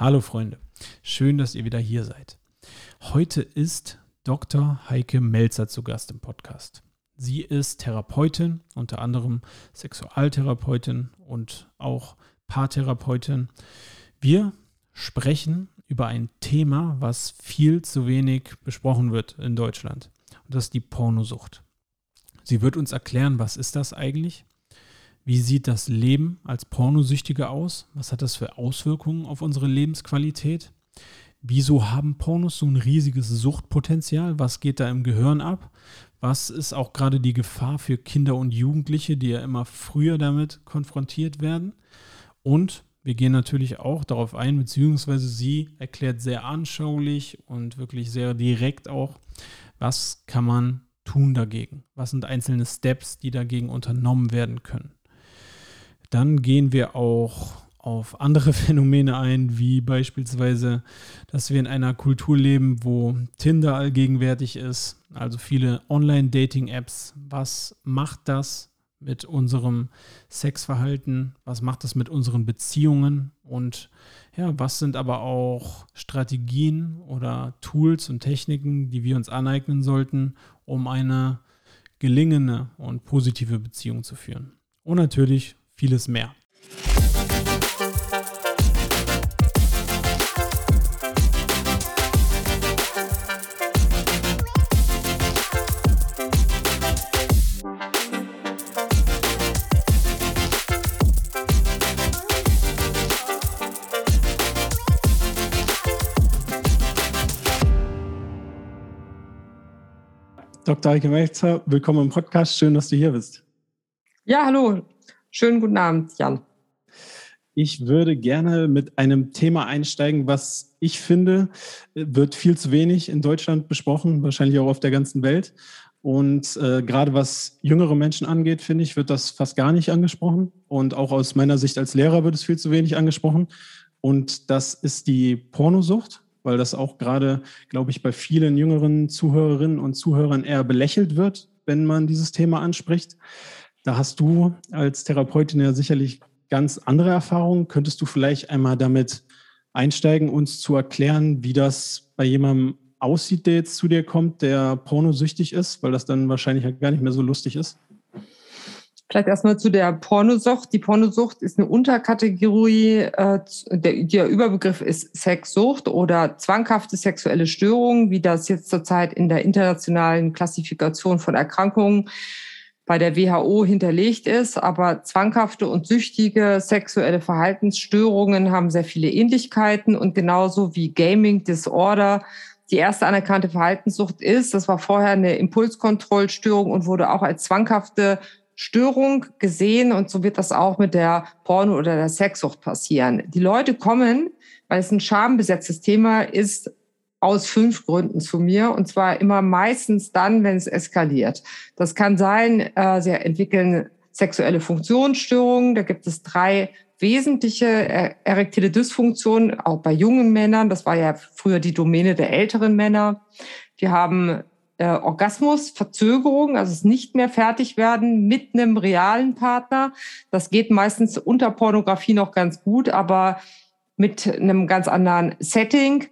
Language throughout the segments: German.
Hallo Freunde, schön, dass ihr wieder hier seid. Heute ist Dr. Heike Melzer zu Gast im Podcast. Sie ist Therapeutin, unter anderem Sexualtherapeutin und auch Paartherapeutin. Wir sprechen über ein Thema, was viel zu wenig besprochen wird in Deutschland. Und das ist die Pornosucht. Sie wird uns erklären, was ist das eigentlich? Wie sieht das Leben als Pornosüchtige aus? Was hat das für Auswirkungen auf unsere Lebensqualität? Wieso haben Pornos so ein riesiges Suchtpotenzial? Was geht da im Gehirn ab? Was ist auch gerade die Gefahr für Kinder und Jugendliche, die ja immer früher damit konfrontiert werden? Und wir gehen natürlich auch darauf ein, beziehungsweise sie erklärt sehr anschaulich und wirklich sehr direkt auch, was kann man tun dagegen? Was sind einzelne Steps, die dagegen unternommen werden können? Dann gehen wir auch auf andere Phänomene ein, wie beispielsweise, dass wir in einer Kultur leben, wo Tinder allgegenwärtig ist, also viele Online-Dating-Apps. Was macht das mit unserem Sexverhalten? Was macht das mit unseren Beziehungen? Und ja, was sind aber auch Strategien oder Tools und Techniken, die wir uns aneignen sollten, um eine gelingende und positive Beziehung zu führen? Und natürlich vieles mehr. Dr. Heike Melzer, willkommen im Podcast. Schön, dass du hier bist. Ja, hallo. Schönen guten Abend, Jan. Ich würde gerne mit einem Thema einsteigen, was ich finde, wird viel zu wenig in Deutschland besprochen, wahrscheinlich auch auf der ganzen Welt. Und äh, gerade was jüngere Menschen angeht, finde ich, wird das fast gar nicht angesprochen. Und auch aus meiner Sicht als Lehrer wird es viel zu wenig angesprochen. Und das ist die Pornosucht, weil das auch gerade, glaube ich, bei vielen jüngeren Zuhörerinnen und Zuhörern eher belächelt wird, wenn man dieses Thema anspricht. Da hast du als Therapeutin ja sicherlich ganz andere Erfahrungen. Könntest du vielleicht einmal damit einsteigen, uns zu erklären, wie das bei jemandem aussieht, der jetzt zu dir kommt, der pornosüchtig ist, weil das dann wahrscheinlich gar nicht mehr so lustig ist? Vielleicht erstmal zu der Pornosucht. Die Pornosucht ist eine Unterkategorie, äh, der, der Überbegriff ist Sexsucht oder zwanghafte sexuelle Störungen, wie das jetzt zurzeit in der internationalen Klassifikation von Erkrankungen bei der WHO hinterlegt ist. Aber zwanghafte und süchtige sexuelle Verhaltensstörungen haben sehr viele Ähnlichkeiten und genauso wie Gaming Disorder die erste anerkannte Verhaltenssucht ist. Das war vorher eine Impulskontrollstörung und wurde auch als zwanghafte Störung gesehen und so wird das auch mit der Porno- oder der Sexsucht passieren. Die Leute kommen, weil es ein schambesetztes Thema ist, aus fünf Gründen zu mir und zwar immer meistens dann, wenn es eskaliert. Das kann sein, äh, sie entwickeln sexuelle Funktionsstörungen. Da gibt es drei wesentliche äh, erektile Dysfunktionen, auch bei jungen Männern. Das war ja früher die Domäne der älteren Männer. Die haben äh, Orgasmus, Verzögerung, also es nicht mehr fertig werden mit einem realen Partner. Das geht meistens unter Pornografie noch ganz gut, aber mit einem ganz anderen Setting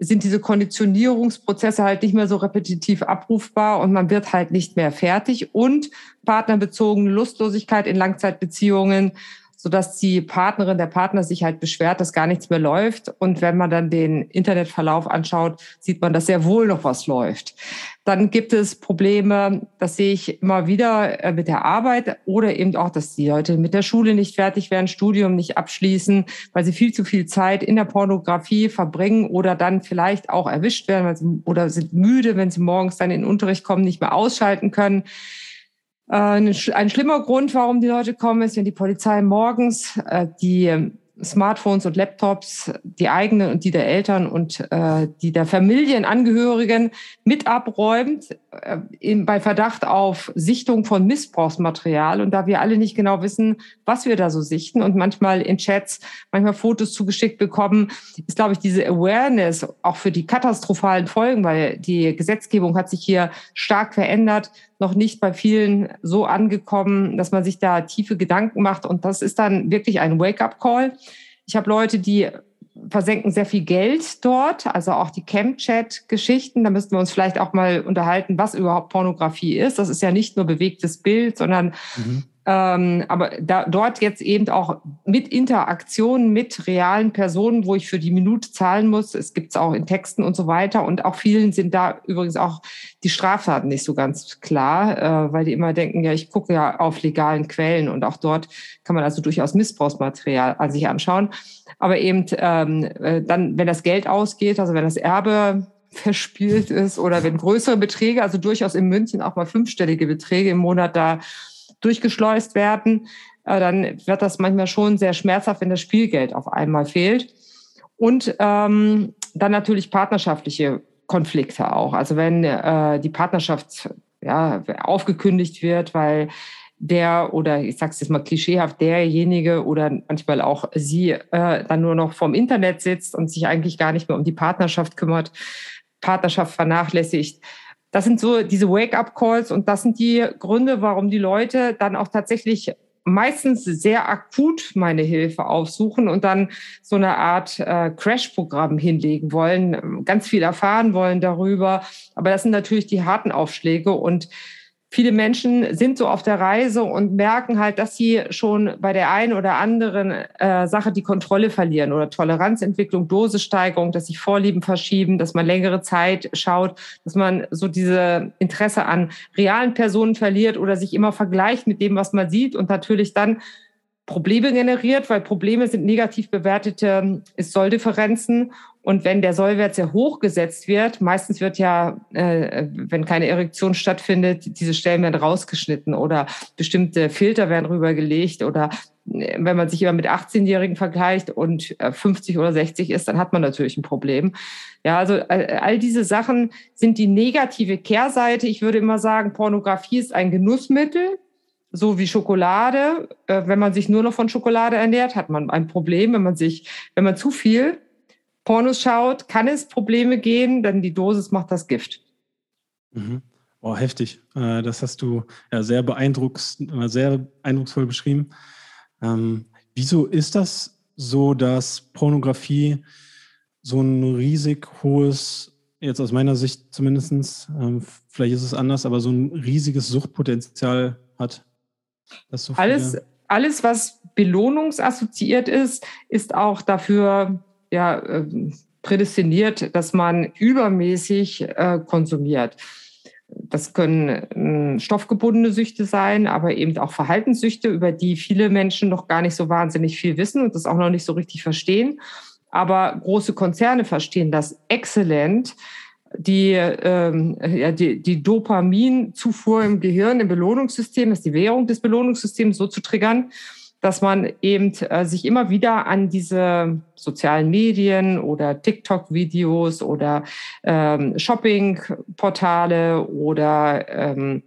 sind diese Konditionierungsprozesse halt nicht mehr so repetitiv abrufbar und man wird halt nicht mehr fertig. Und partnerbezogene Lustlosigkeit in Langzeitbeziehungen sodass die Partnerin, der Partner sich halt beschwert, dass gar nichts mehr läuft. Und wenn man dann den Internetverlauf anschaut, sieht man, dass sehr wohl noch was läuft. Dann gibt es Probleme, das sehe ich immer wieder äh, mit der Arbeit oder eben auch, dass die Leute mit der Schule nicht fertig werden, Studium nicht abschließen, weil sie viel zu viel Zeit in der Pornografie verbringen oder dann vielleicht auch erwischt werden oder sind müde, wenn sie morgens dann in den Unterricht kommen, nicht mehr ausschalten können. Äh, ein, schlimmer Grund, warum die Leute kommen, ist, wenn die Polizei morgens äh, die Smartphones und Laptops, die eigenen und die der Eltern und äh, die der Familienangehörigen mit abräumt, äh, in, bei Verdacht auf Sichtung von Missbrauchsmaterial. Und da wir alle nicht genau wissen, was wir da so sichten und manchmal in Chats, manchmal Fotos zugeschickt bekommen, ist, glaube ich, diese Awareness auch für die katastrophalen Folgen, weil die Gesetzgebung hat sich hier stark verändert, noch nicht bei vielen so angekommen, dass man sich da tiefe Gedanken macht. Und das ist dann wirklich ein Wake-up-Call. Ich habe Leute, die versenken sehr viel Geld dort, also auch die Camchat-Geschichten. Da müssten wir uns vielleicht auch mal unterhalten, was überhaupt Pornografie ist. Das ist ja nicht nur bewegtes Bild, sondern mhm. Ähm, aber da, dort jetzt eben auch mit Interaktion mit realen Personen, wo ich für die Minute zahlen muss. Es gibt es auch in Texten und so weiter. Und auch vielen sind da übrigens auch die Straftaten nicht so ganz klar, äh, weil die immer denken, ja, ich gucke ja auf legalen Quellen und auch dort kann man also durchaus Missbrauchsmaterial an sich anschauen. Aber eben ähm, äh, dann, wenn das Geld ausgeht, also wenn das Erbe verspielt ist oder wenn größere Beträge, also durchaus in München auch mal fünfstellige Beträge im Monat da durchgeschleust werden, äh, dann wird das manchmal schon sehr schmerzhaft, wenn das Spielgeld auf einmal fehlt. Und ähm, dann natürlich partnerschaftliche Konflikte auch. Also wenn äh, die Partnerschaft ja, aufgekündigt wird, weil der oder ich sage es jetzt mal klischeehaft, derjenige oder manchmal auch sie äh, dann nur noch vom Internet sitzt und sich eigentlich gar nicht mehr um die Partnerschaft kümmert, Partnerschaft vernachlässigt, das sind so diese Wake-up-Calls und das sind die Gründe, warum die Leute dann auch tatsächlich meistens sehr akut meine Hilfe aufsuchen und dann so eine Art äh, Crash-Programm hinlegen wollen, ganz viel erfahren wollen darüber. Aber das sind natürlich die harten Aufschläge und viele Menschen sind so auf der Reise und merken halt, dass sie schon bei der einen oder anderen äh, Sache die Kontrolle verlieren oder Toleranzentwicklung, Dosissteigerung, dass sich Vorlieben verschieben, dass man längere Zeit schaut, dass man so diese Interesse an realen Personen verliert oder sich immer vergleicht mit dem, was man sieht und natürlich dann Probleme generiert, weil Probleme sind negativ bewertete Ist-Soll-Differenzen. Und wenn der Sollwert sehr hoch gesetzt wird, meistens wird ja, äh, wenn keine Erektion stattfindet, diese Stellen werden rausgeschnitten oder bestimmte Filter werden rübergelegt oder äh, wenn man sich immer mit 18-Jährigen vergleicht und 50 äh, oder 60 ist, dann hat man natürlich ein Problem. Ja, also all diese Sachen sind die negative Kehrseite. Ich würde immer sagen, Pornografie ist ein Genussmittel so wie Schokolade. Äh, wenn man sich nur noch von Schokolade ernährt, hat man ein Problem. Wenn man sich, wenn man zu viel Pornos schaut, kann es Probleme gehen, denn die Dosis macht das Gift. Mhm. Oh, heftig. Äh, das hast du ja sehr beeindrucks, äh, sehr eindrucksvoll beschrieben. Ähm, wieso ist das so, dass Pornografie so ein riesig hohes, jetzt aus meiner Sicht zumindest, ähm, vielleicht ist es anders, aber so ein riesiges Suchtpotenzial hat? So alles, alles, was belohnungsassoziiert ist, ist auch dafür ja, ähm, prädestiniert, dass man übermäßig äh, konsumiert. Das können äh, stoffgebundene Süchte sein, aber eben auch Verhaltenssüchte, über die viele Menschen noch gar nicht so wahnsinnig viel wissen und das auch noch nicht so richtig verstehen. Aber große Konzerne verstehen das exzellent die, ähm, ja, die, die Dopaminzufuhr im Gehirn, im Belohnungssystem, ist die Währung des Belohnungssystems so zu triggern, dass man eben äh, sich immer wieder an diese sozialen Medien oder TikTok-Videos oder ähm, Shopping-Portale oder ähm,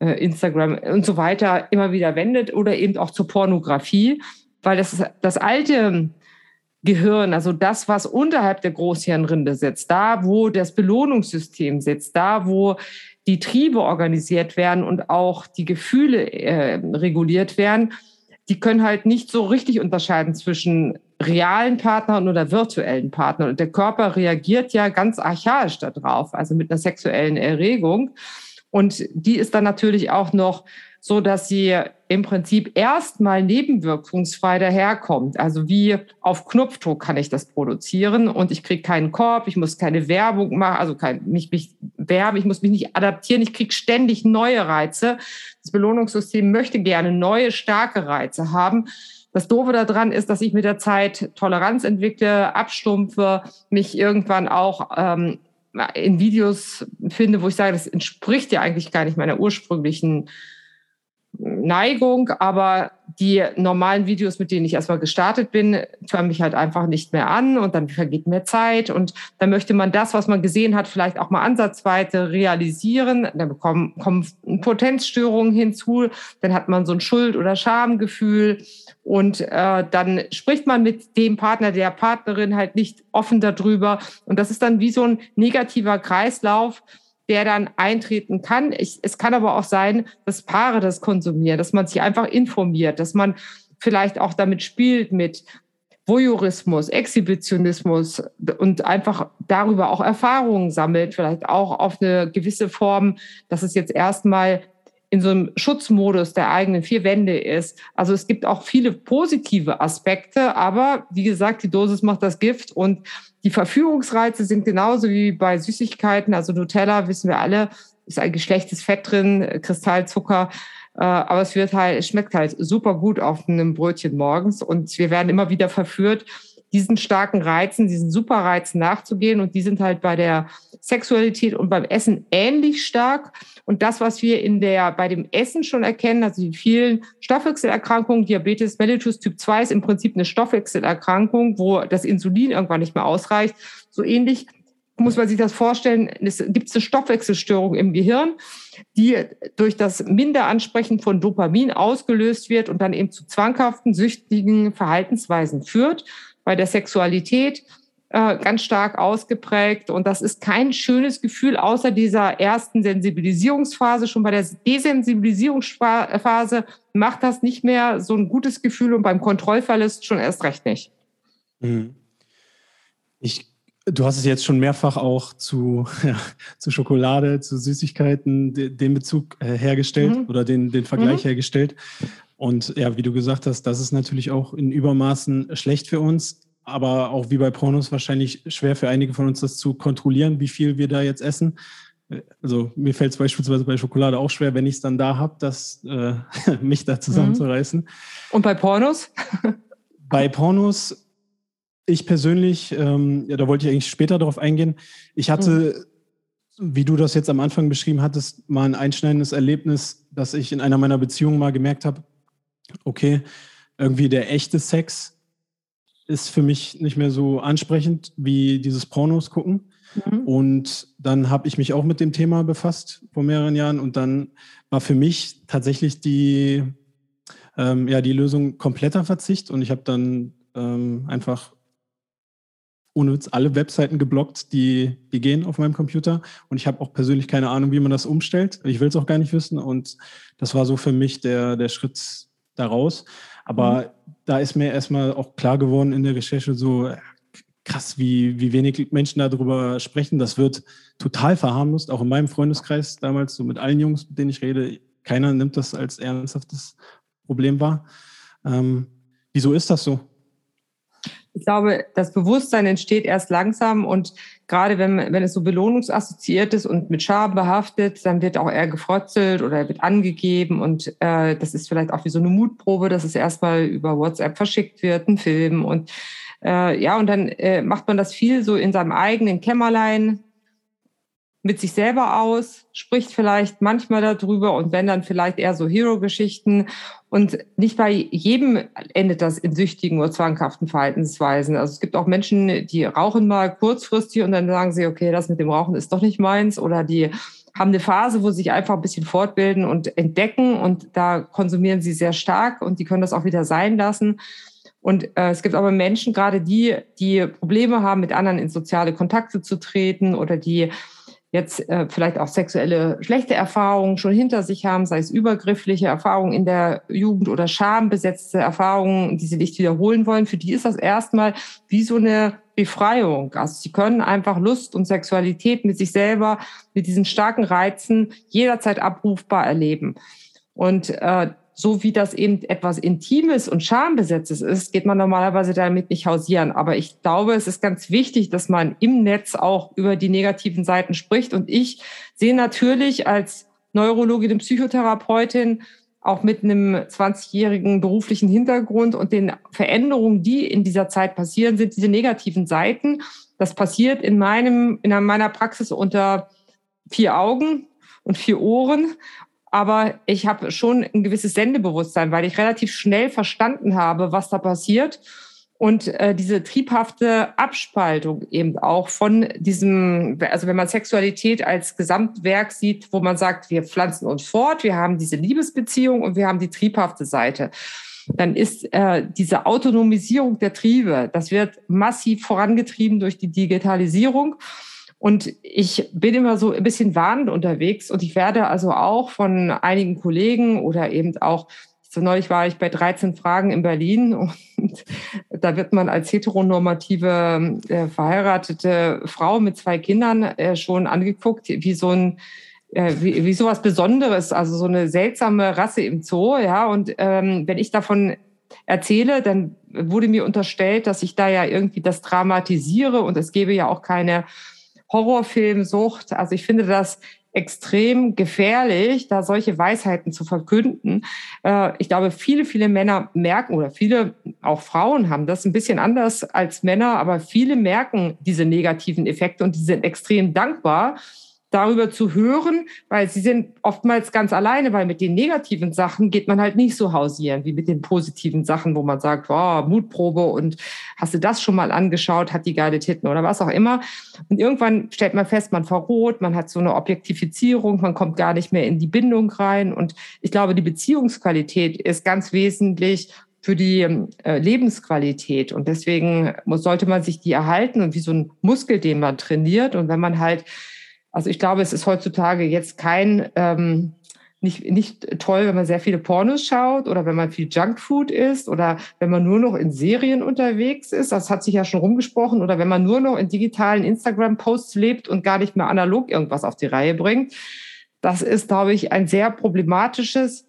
äh, Instagram und so weiter immer wieder wendet oder eben auch zur Pornografie, weil das, das alte Gehirn, also das, was unterhalb der Großhirnrinde sitzt, da, wo das Belohnungssystem sitzt, da, wo die Triebe organisiert werden und auch die Gefühle äh, reguliert werden, die können halt nicht so richtig unterscheiden zwischen realen Partnern oder virtuellen Partnern. Und der Körper reagiert ja ganz archaisch darauf, also mit einer sexuellen Erregung. Und die ist dann natürlich auch noch so dass sie im Prinzip erstmal nebenwirkungsfrei daherkommt. Also wie auf Knopfdruck kann ich das produzieren und ich kriege keinen Korb, ich muss keine Werbung machen, also kein, mich, mich werben, ich muss mich nicht adaptieren, ich kriege ständig neue Reize. Das Belohnungssystem möchte gerne neue, starke Reize haben. Das Doofe daran ist, dass ich mit der Zeit Toleranz entwickle, abstumpfe, mich irgendwann auch ähm, in Videos finde, wo ich sage, das entspricht ja eigentlich gar nicht meiner ursprünglichen Neigung, aber die normalen Videos, mit denen ich erstmal gestartet bin, hören mich halt einfach nicht mehr an und dann vergeht mehr Zeit. Und dann möchte man das, was man gesehen hat, vielleicht auch mal ansatzweise realisieren. Dann bekommen, kommen Potenzstörungen hinzu, dann hat man so ein Schuld- oder Schamgefühl. Und äh, dann spricht man mit dem Partner, der Partnerin halt nicht offen darüber. Und das ist dann wie so ein negativer Kreislauf, der dann eintreten kann. Ich, es kann aber auch sein, dass Paare das konsumieren, dass man sich einfach informiert, dass man vielleicht auch damit spielt mit Voyeurismus, Exhibitionismus und einfach darüber auch Erfahrungen sammelt, vielleicht auch auf eine gewisse Form, dass es jetzt erstmal in so einem Schutzmodus der eigenen vier Wände ist. Also es gibt auch viele positive Aspekte, aber wie gesagt, die Dosis macht das Gift und die Verführungsreize sind genauso wie bei Süßigkeiten. Also Nutella, wissen wir alle, ist ein geschlechtes Fett drin, Kristallzucker. Äh, aber es wird halt, es schmeckt halt super gut auf einem Brötchen morgens und wir werden immer wieder verführt, diesen starken Reizen, diesen Superreizen nachzugehen und die sind halt bei der Sexualität und beim Essen ähnlich stark. Und das, was wir in der, bei dem Essen schon erkennen, also die vielen Stoffwechselerkrankungen, Diabetes mellitus Typ 2 ist im Prinzip eine Stoffwechselerkrankung, wo das Insulin irgendwann nicht mehr ausreicht. So ähnlich muss man sich das vorstellen, es gibt eine Stoffwechselstörung im Gehirn, die durch das Minderansprechen von Dopamin ausgelöst wird und dann eben zu zwanghaften, süchtigen Verhaltensweisen führt. Bei der Sexualität äh, ganz stark ausgeprägt. Und das ist kein schönes Gefühl, außer dieser ersten Sensibilisierungsphase. Schon bei der Desensibilisierungsphase macht das nicht mehr so ein gutes Gefühl und beim Kontrollverlust schon erst recht nicht. Mhm. Ich Du hast es jetzt schon mehrfach auch zu, ja, zu Schokolade, zu Süßigkeiten den Bezug äh, hergestellt mhm. oder den, den Vergleich mhm. hergestellt. Und ja, wie du gesagt hast, das ist natürlich auch in Übermaßen schlecht für uns, aber auch wie bei Pornos wahrscheinlich schwer für einige von uns das zu kontrollieren, wie viel wir da jetzt essen. Also mir fällt es beispielsweise bei Schokolade auch schwer, wenn ich es dann da habe, das äh, mich da zusammenzureißen. Mhm. Und bei Pornos? bei Pornos ich persönlich, ähm, ja, da wollte ich eigentlich später darauf eingehen. Ich hatte, mhm. wie du das jetzt am Anfang beschrieben hattest, mal ein einschneidendes Erlebnis, dass ich in einer meiner Beziehungen mal gemerkt habe, okay, irgendwie der echte Sex ist für mich nicht mehr so ansprechend wie dieses Pornos gucken. Mhm. Und dann habe ich mich auch mit dem Thema befasst vor mehreren Jahren und dann war für mich tatsächlich die, ähm, ja, die Lösung kompletter Verzicht und ich habe dann ähm, einfach ohne Witz alle Webseiten geblockt, die, die gehen auf meinem Computer. Und ich habe auch persönlich keine Ahnung, wie man das umstellt. Ich will es auch gar nicht wissen. Und das war so für mich der, der Schritt daraus. Aber mhm. da ist mir erstmal auch klar geworden in der Recherche so, krass, wie, wie wenig Menschen darüber sprechen. Das wird total verharmlost, auch in meinem Freundeskreis damals, so mit allen Jungs, mit denen ich rede. Keiner nimmt das als ernsthaftes Problem wahr. Ähm, wieso ist das so? Ich glaube, das Bewusstsein entsteht erst langsam und gerade wenn, wenn es so belohnungsassoziiert ist und mit Scham behaftet, dann wird auch eher gefrotzelt oder wird angegeben und äh, das ist vielleicht auch wie so eine Mutprobe, dass es erstmal über WhatsApp verschickt wird, ein Film und äh, ja, und dann äh, macht man das viel so in seinem eigenen Kämmerlein, mit sich selber aus, spricht vielleicht manchmal darüber und wenn dann vielleicht eher so Hero-Geschichten. Und nicht bei jedem endet das in süchtigen oder zwanghaften Verhaltensweisen. Also es gibt auch Menschen, die rauchen mal kurzfristig und dann sagen sie, okay, das mit dem Rauchen ist doch nicht meins. Oder die haben eine Phase, wo sie sich einfach ein bisschen fortbilden und entdecken und da konsumieren sie sehr stark und die können das auch wieder sein lassen. Und äh, es gibt aber Menschen, gerade die, die Probleme haben, mit anderen in soziale Kontakte zu treten oder die jetzt äh, vielleicht auch sexuelle schlechte Erfahrungen schon hinter sich haben, sei es übergriffliche Erfahrungen in der Jugend oder schambesetzte Erfahrungen, die sie nicht wiederholen wollen, für die ist das erstmal wie so eine Befreiung. Also sie können einfach Lust und Sexualität mit sich selber, mit diesen starken Reizen jederzeit abrufbar erleben. Und äh, so wie das eben etwas Intimes und Schambesetztes ist, geht man normalerweise damit nicht hausieren. Aber ich glaube, es ist ganz wichtig, dass man im Netz auch über die negativen Seiten spricht. Und ich sehe natürlich als Neurologin und Psychotherapeutin auch mit einem 20-jährigen beruflichen Hintergrund und den Veränderungen, die in dieser Zeit passieren, sind diese negativen Seiten. Das passiert in meinem, in meiner Praxis unter vier Augen und vier Ohren aber ich habe schon ein gewisses Sendebewusstsein, weil ich relativ schnell verstanden habe, was da passiert. Und äh, diese triebhafte Abspaltung eben auch von diesem, also wenn man Sexualität als Gesamtwerk sieht, wo man sagt, wir pflanzen uns fort, wir haben diese Liebesbeziehung und wir haben die triebhafte Seite, dann ist äh, diese Autonomisierung der Triebe, das wird massiv vorangetrieben durch die Digitalisierung. Und ich bin immer so ein bisschen warnend unterwegs und ich werde also auch von einigen Kollegen oder eben auch, So neulich war ich bei 13 Fragen in Berlin und da wird man als heteronormative äh, verheiratete Frau mit zwei Kindern äh, schon angeguckt, wie so ein äh, wie, wie sowas Besonderes, also so eine seltsame Rasse im Zoo, ja. Und ähm, wenn ich davon erzähle, dann wurde mir unterstellt, dass ich da ja irgendwie das dramatisiere und es gäbe ja auch keine Horrorfilmsucht. Also ich finde das extrem gefährlich, da solche Weisheiten zu verkünden. Äh, ich glaube, viele, viele Männer merken oder viele, auch Frauen haben das ein bisschen anders als Männer, aber viele merken diese negativen Effekte und die sind extrem dankbar, darüber zu hören, weil sie sind oftmals ganz alleine, weil mit den negativen Sachen geht man halt nicht so hausieren wie mit den positiven Sachen, wo man sagt, oh, Mutprobe und hast du das schon mal angeschaut, hat die geile Titten oder was auch immer. Und irgendwann stellt man fest, man verroht, man hat so eine Objektifizierung, man kommt gar nicht mehr in die Bindung rein. Und ich glaube, die Beziehungsqualität ist ganz wesentlich für die äh, Lebensqualität. Und deswegen sollte man sich die erhalten und wie so ein Muskel, den man trainiert. Und wenn man halt also ich glaube, es ist heutzutage jetzt kein ähm, nicht, nicht toll, wenn man sehr viele Pornos schaut oder wenn man viel Junkfood isst oder wenn man nur noch in Serien unterwegs ist. Das hat sich ja schon rumgesprochen. Oder wenn man nur noch in digitalen Instagram-Posts lebt und gar nicht mehr analog irgendwas auf die Reihe bringt. Das ist, glaube ich, ein sehr problematisches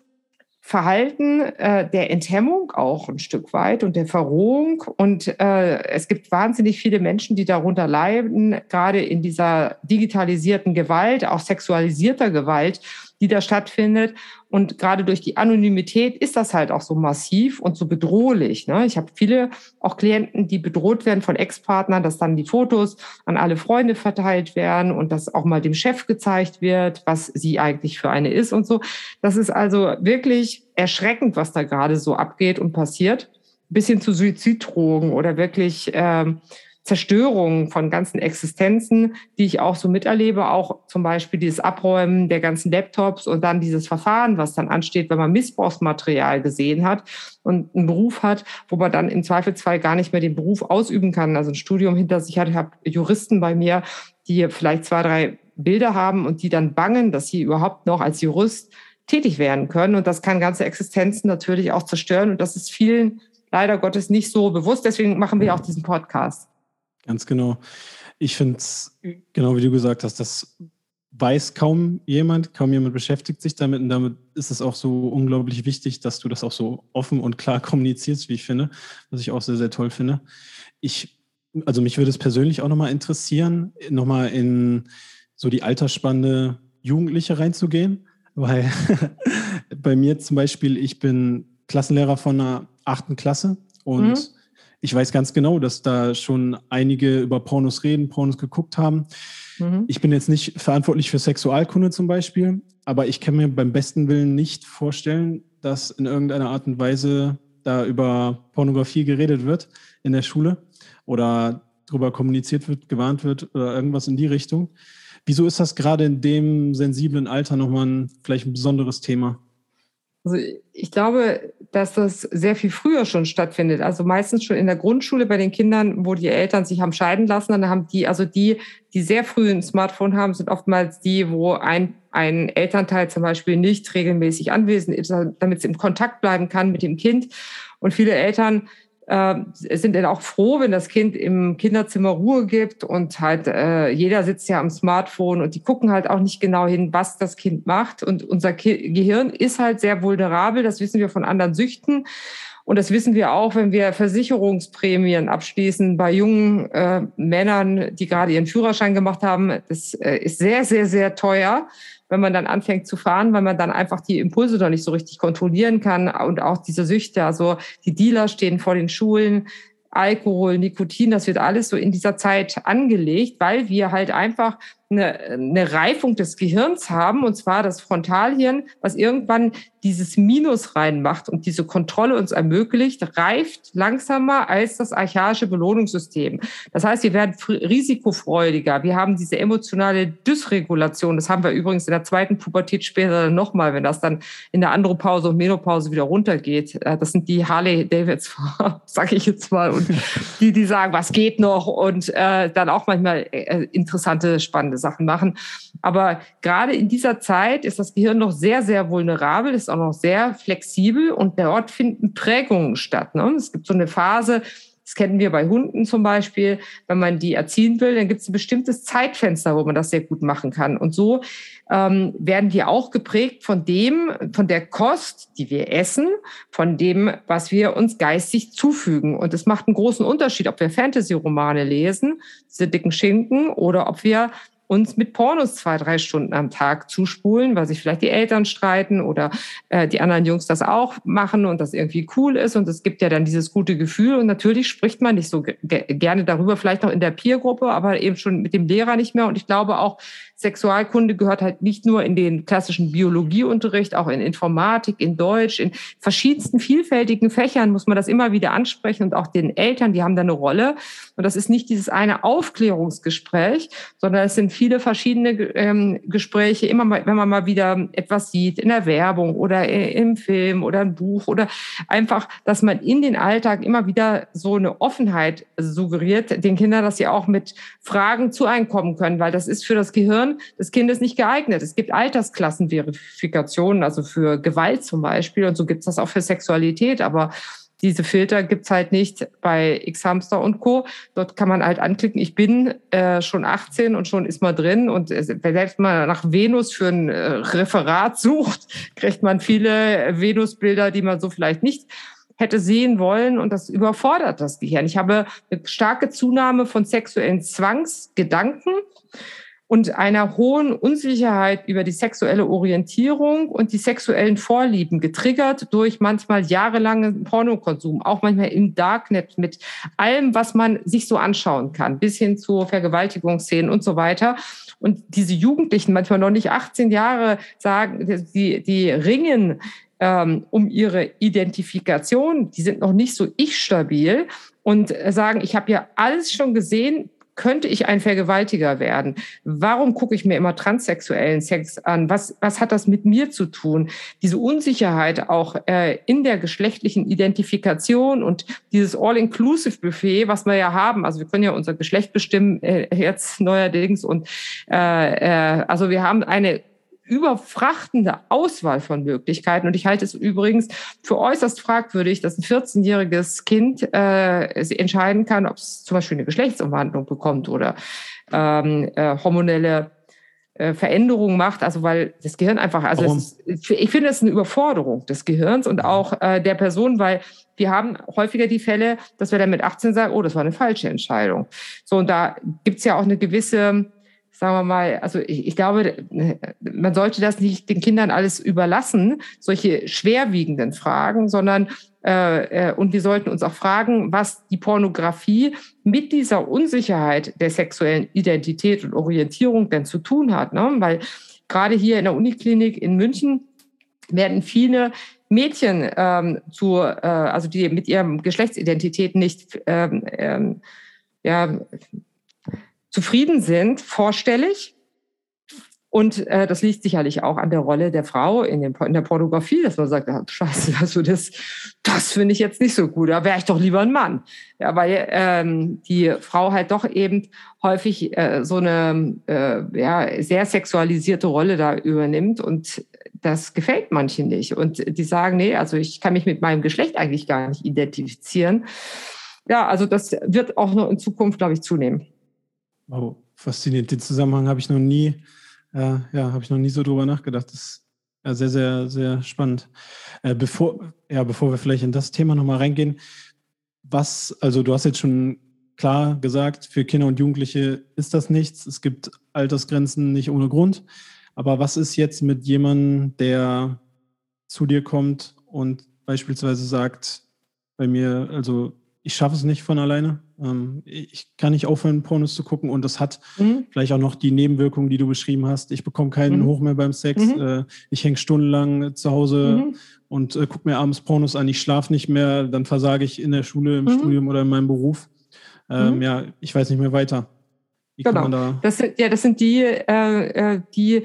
Verhalten äh, der Enthemmung auch ein Stück weit und der Verrohung. Und äh, es gibt wahnsinnig viele Menschen, die darunter leiden, gerade in dieser digitalisierten Gewalt, auch sexualisierter Gewalt, die da stattfindet. Und gerade durch die Anonymität ist das halt auch so massiv und so bedrohlich. Ne? Ich habe viele auch Klienten, die bedroht werden von Ex-Partnern, dass dann die Fotos an alle Freunde verteilt werden und dass auch mal dem Chef gezeigt wird, was sie eigentlich für eine ist und so. Das ist also wirklich erschreckend, was da gerade so abgeht und passiert. Bis hin zu Suiziddrogen oder wirklich ähm, Zerstörung von ganzen Existenzen, die ich auch so miterlebe, auch zum Beispiel dieses Abräumen der ganzen Laptops und dann dieses Verfahren, was dann ansteht, wenn man Missbrauchsmaterial gesehen hat und einen Beruf hat, wo man dann im Zweifelsfall gar nicht mehr den Beruf ausüben kann, also ein Studium hinter sich hat. Ich habe Juristen bei mir, die vielleicht zwei, drei Bilder haben und die dann bangen, dass sie überhaupt noch als Jurist tätig werden können. Und das kann ganze Existenzen natürlich auch zerstören. Und das ist vielen leider Gottes nicht so bewusst. Deswegen machen wir auch diesen Podcast. Ganz genau. Ich finde es, genau wie du gesagt hast, das weiß kaum jemand, kaum jemand beschäftigt sich damit und damit ist es auch so unglaublich wichtig, dass du das auch so offen und klar kommunizierst, wie ich finde, was ich auch sehr, sehr toll finde. Ich, also mich würde es persönlich auch nochmal interessieren, nochmal in so die Altersspanne Jugendliche reinzugehen, weil bei mir zum Beispiel, ich bin Klassenlehrer von einer achten Klasse und mhm ich weiß ganz genau, dass da schon einige über Pornos reden, Pornos geguckt haben. Mhm. Ich bin jetzt nicht verantwortlich für Sexualkunde zum Beispiel, aber ich kann mir beim besten Willen nicht vorstellen, dass in irgendeiner Art und Weise da über Pornografie geredet wird in der Schule oder darüber kommuniziert wird, gewarnt wird oder irgendwas in die Richtung. Wieso ist das gerade in dem sensiblen Alter nochmal ein, vielleicht ein besonderes Thema? Also ich glaube, dass das sehr viel früher schon stattfindet. Also meistens schon in der Grundschule bei den Kindern, wo die Eltern sich haben scheiden lassen. Dann haben die, also die, die sehr früh ein Smartphone haben, sind oftmals die, wo ein, ein Elternteil zum Beispiel nicht regelmäßig anwesend ist, damit es im Kontakt bleiben kann mit dem Kind. Und viele Eltern äh, sind dann auch froh, wenn das Kind im Kinderzimmer Ruhe gibt und halt äh, jeder sitzt ja am Smartphone und die gucken halt auch nicht genau hin, was das Kind macht. Und unser Ki Gehirn ist halt sehr vulnerabel, das wissen wir von anderen Süchten. Und das wissen wir auch, wenn wir Versicherungsprämien abschließen bei jungen äh, Männern, die gerade ihren Führerschein gemacht haben. Das äh, ist sehr, sehr, sehr teuer wenn man dann anfängt zu fahren, weil man dann einfach die Impulse doch nicht so richtig kontrollieren kann und auch diese Süchte. Also die Dealer stehen vor den Schulen, Alkohol, Nikotin, das wird alles so in dieser Zeit angelegt, weil wir halt einfach eine, eine Reifung des Gehirns haben, und zwar das Frontalhirn, was irgendwann dieses Minus reinmacht und diese Kontrolle uns ermöglicht, reift langsamer als das archaische Belohnungssystem. Das heißt, wir werden risikofreudiger. Wir haben diese emotionale Dysregulation. Das haben wir übrigens in der zweiten Pubertät später nochmal, wenn das dann in der Andropause und Menopause wieder runtergeht. Äh, das sind die Harley Davids, sage ich jetzt mal, und die, die sagen, was geht noch und äh, dann auch manchmal äh, interessante, spannende tolle Sachen machen. Aber gerade in dieser Zeit ist das Gehirn noch sehr, sehr vulnerabel, ist auch noch sehr flexibel und dort finden Prägungen statt. Ne? Es gibt so eine Phase, das kennen wir bei Hunden zum Beispiel. Wenn man die erziehen will, dann gibt es ein bestimmtes Zeitfenster, wo man das sehr gut machen kann. Und so ähm, werden wir auch geprägt von dem, von der Kost, die wir essen, von dem, was wir uns geistig zufügen. Und es macht einen großen Unterschied, ob wir Fantasy-Romane lesen, diese dicken Schinken, oder ob wir uns mit Pornos zwei, drei Stunden am Tag zuspulen, weil sich vielleicht die Eltern streiten oder äh, die anderen Jungs das auch machen und das irgendwie cool ist. Und es gibt ja dann dieses gute Gefühl. Und natürlich spricht man nicht so gerne darüber, vielleicht noch in der Peergruppe, aber eben schon mit dem Lehrer nicht mehr. Und ich glaube auch, Sexualkunde gehört halt nicht nur in den klassischen Biologieunterricht, auch in Informatik, in Deutsch, in verschiedensten vielfältigen Fächern muss man das immer wieder ansprechen und auch den Eltern, die haben da eine Rolle. Und das ist nicht dieses eine Aufklärungsgespräch, sondern es sind viele verschiedene ähm, Gespräche, immer mal, wenn man mal wieder etwas sieht in der Werbung oder im Film oder ein Buch oder einfach, dass man in den Alltag immer wieder so eine Offenheit suggeriert, den Kindern, dass sie auch mit Fragen zu einkommen können, weil das ist für das Gehirn Gehirn des Kindes nicht geeignet. Es gibt Altersklassenverifikationen, also für Gewalt zum Beispiel, und so gibt es das auch für Sexualität, aber diese Filter gibt's halt nicht bei X-Hamster und Co. Dort kann man halt anklicken, ich bin äh, schon 18 und schon ist man drin. Und äh, selbst mal nach Venus für ein äh, Referat sucht, kriegt man viele Venus-Bilder, die man so vielleicht nicht hätte sehen wollen. Und das überfordert das Gehirn. Ich habe eine starke Zunahme von sexuellen Zwangsgedanken und einer hohen Unsicherheit über die sexuelle Orientierung und die sexuellen Vorlieben, getriggert durch manchmal jahrelangen Pornokonsum, auch manchmal im Darknet mit allem, was man sich so anschauen kann, bis hin zu Vergewaltigungsszenen und so weiter. Und diese Jugendlichen, manchmal noch nicht 18 Jahre, sagen, die, die ringen ähm, um ihre Identifikation, die sind noch nicht so ich-stabil und sagen, ich habe ja alles schon gesehen, könnte ich ein Vergewaltiger werden? Warum gucke ich mir immer transsexuellen Sex an? Was, was hat das mit mir zu tun? Diese Unsicherheit auch äh, in der geschlechtlichen Identifikation und dieses All-Inclusive-Buffet, was wir ja haben. Also wir können ja unser Geschlecht bestimmen äh, jetzt neuerdings. Und äh, äh, also wir haben eine überfrachtende Auswahl von Möglichkeiten. Und ich halte es übrigens für äußerst fragwürdig, dass ein 14-jähriges Kind äh, entscheiden kann, ob es zum Beispiel eine Geschlechtsumwandlung bekommt oder ähm, äh, hormonelle äh, Veränderungen macht, also weil das Gehirn einfach, also ist, ich finde es eine Überforderung des Gehirns und auch äh, der Person, weil wir haben häufiger die Fälle, dass wir dann mit 18 sagen, oh, das war eine falsche Entscheidung. So, und da gibt's ja auch eine gewisse sagen wir mal, also ich, ich, glaube, man sollte das nicht den Kindern alles überlassen, solche schwerwiegenden Fragen, sondern äh, äh, und wir sollten uns auch fragen, was die Pornografie mit dieser Unsicherheit der sexuellen Identität und Orientierung denn zu tun hat. Ne? Weil gerade hier in der Uniklinik in München werden viele Mädchen ähm, zu, äh, also die mit ihrem Geschlechtsidentität nicht ähm, ähm, ja, zufrieden sind, vorstellig. Und äh, das liegt sicherlich auch an der Rolle der Frau in, den, in der Pornografie, dass man sagt, ah, scheiße, also das, das finde ich jetzt nicht so gut, da wäre ich doch lieber ein Mann. Ja, weil ähm, die Frau halt doch eben häufig äh, so eine äh, ja, sehr sexualisierte Rolle da übernimmt und das gefällt manchen nicht. Und die sagen, nee, also ich kann mich mit meinem Geschlecht eigentlich gar nicht identifizieren. Ja, also das wird auch noch in Zukunft, glaube ich, zunehmen. Wow, faszinierend. Den Zusammenhang habe ich noch nie, äh, ja, habe ich noch nie so drüber nachgedacht. Das ist ja, sehr, sehr, sehr spannend. Äh, bevor, ja, bevor wir vielleicht in das Thema nochmal reingehen, was, also du hast jetzt schon klar gesagt, für Kinder und Jugendliche ist das nichts. Es gibt Altersgrenzen nicht ohne Grund. Aber was ist jetzt mit jemandem, der zu dir kommt und beispielsweise sagt, bei mir, also ich schaffe es nicht von alleine. Ähm, ich kann nicht aufhören, Pornos zu gucken und das hat mhm. vielleicht auch noch die Nebenwirkungen, die du beschrieben hast. Ich bekomme keinen mhm. Hoch mehr beim Sex. Mhm. Äh, ich hänge stundenlang zu Hause mhm. und äh, gucke mir abends Pornos an. Ich schlafe nicht mehr, dann versage ich in der Schule, im mhm. Studium oder in meinem Beruf. Ähm, mhm. ja, ich weiß nicht mehr weiter. Wie genau. Da das sind, ja, das sind die, äh, äh, die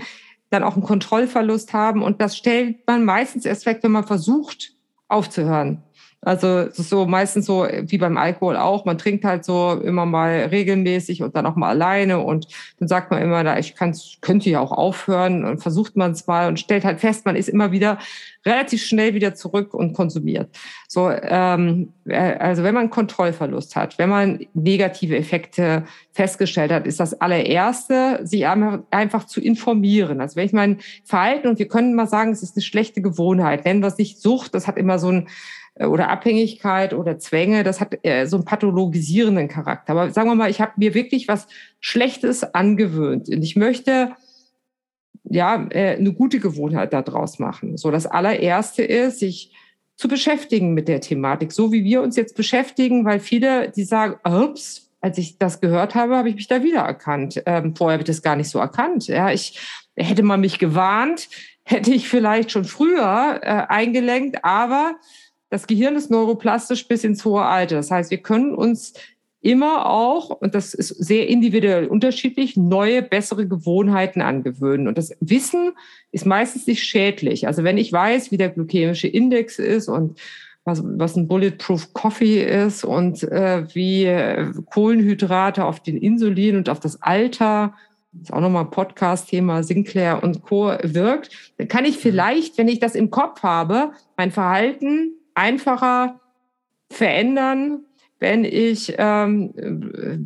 dann auch einen Kontrollverlust haben und das stellt man meistens erst weg, wenn man versucht aufzuhören. Also so meistens so wie beim Alkohol auch. Man trinkt halt so immer mal regelmäßig und dann auch mal alleine und dann sagt man immer, da ich kann, könnte ja auch aufhören und versucht man es mal und stellt halt fest, man ist immer wieder relativ schnell wieder zurück und konsumiert. So, ähm, äh, also wenn man Kontrollverlust hat, wenn man negative Effekte festgestellt hat, ist das allererste, sich einfach zu informieren. Also wenn ich mein Verhalten und wir können mal sagen, es ist eine schlechte Gewohnheit, nennen wir es nicht Sucht, das hat immer so ein äh, oder Abhängigkeit oder Zwänge, das hat äh, so einen pathologisierenden Charakter. Aber sagen wir mal, ich habe mir wirklich was Schlechtes angewöhnt und ich möchte ja äh, eine gute Gewohnheit daraus machen. So das allererste ist, sich zu beschäftigen mit der Thematik, so wie wir uns jetzt beschäftigen, weil viele, die sagen, ups, als ich das gehört habe, habe ich mich da wiedererkannt. Ähm, vorher habe ich das gar nicht so erkannt. Ja, ich hätte man mich gewarnt, hätte ich vielleicht schon früher äh, eingelenkt, aber das Gehirn ist neuroplastisch bis ins hohe Alter. Das heißt, wir können uns immer auch, und das ist sehr individuell unterschiedlich, neue, bessere Gewohnheiten angewöhnen. Und das Wissen ist meistens nicht schädlich. Also wenn ich weiß, wie der glykämische Index ist und was, was ein Bulletproof Coffee ist und äh, wie äh, Kohlenhydrate auf den Insulin und auf das Alter, das ist auch nochmal ein Podcast-Thema, Sinclair und Co. wirkt, dann kann ich vielleicht, wenn ich das im Kopf habe, mein Verhalten einfacher verändern, wenn ich ähm, äh,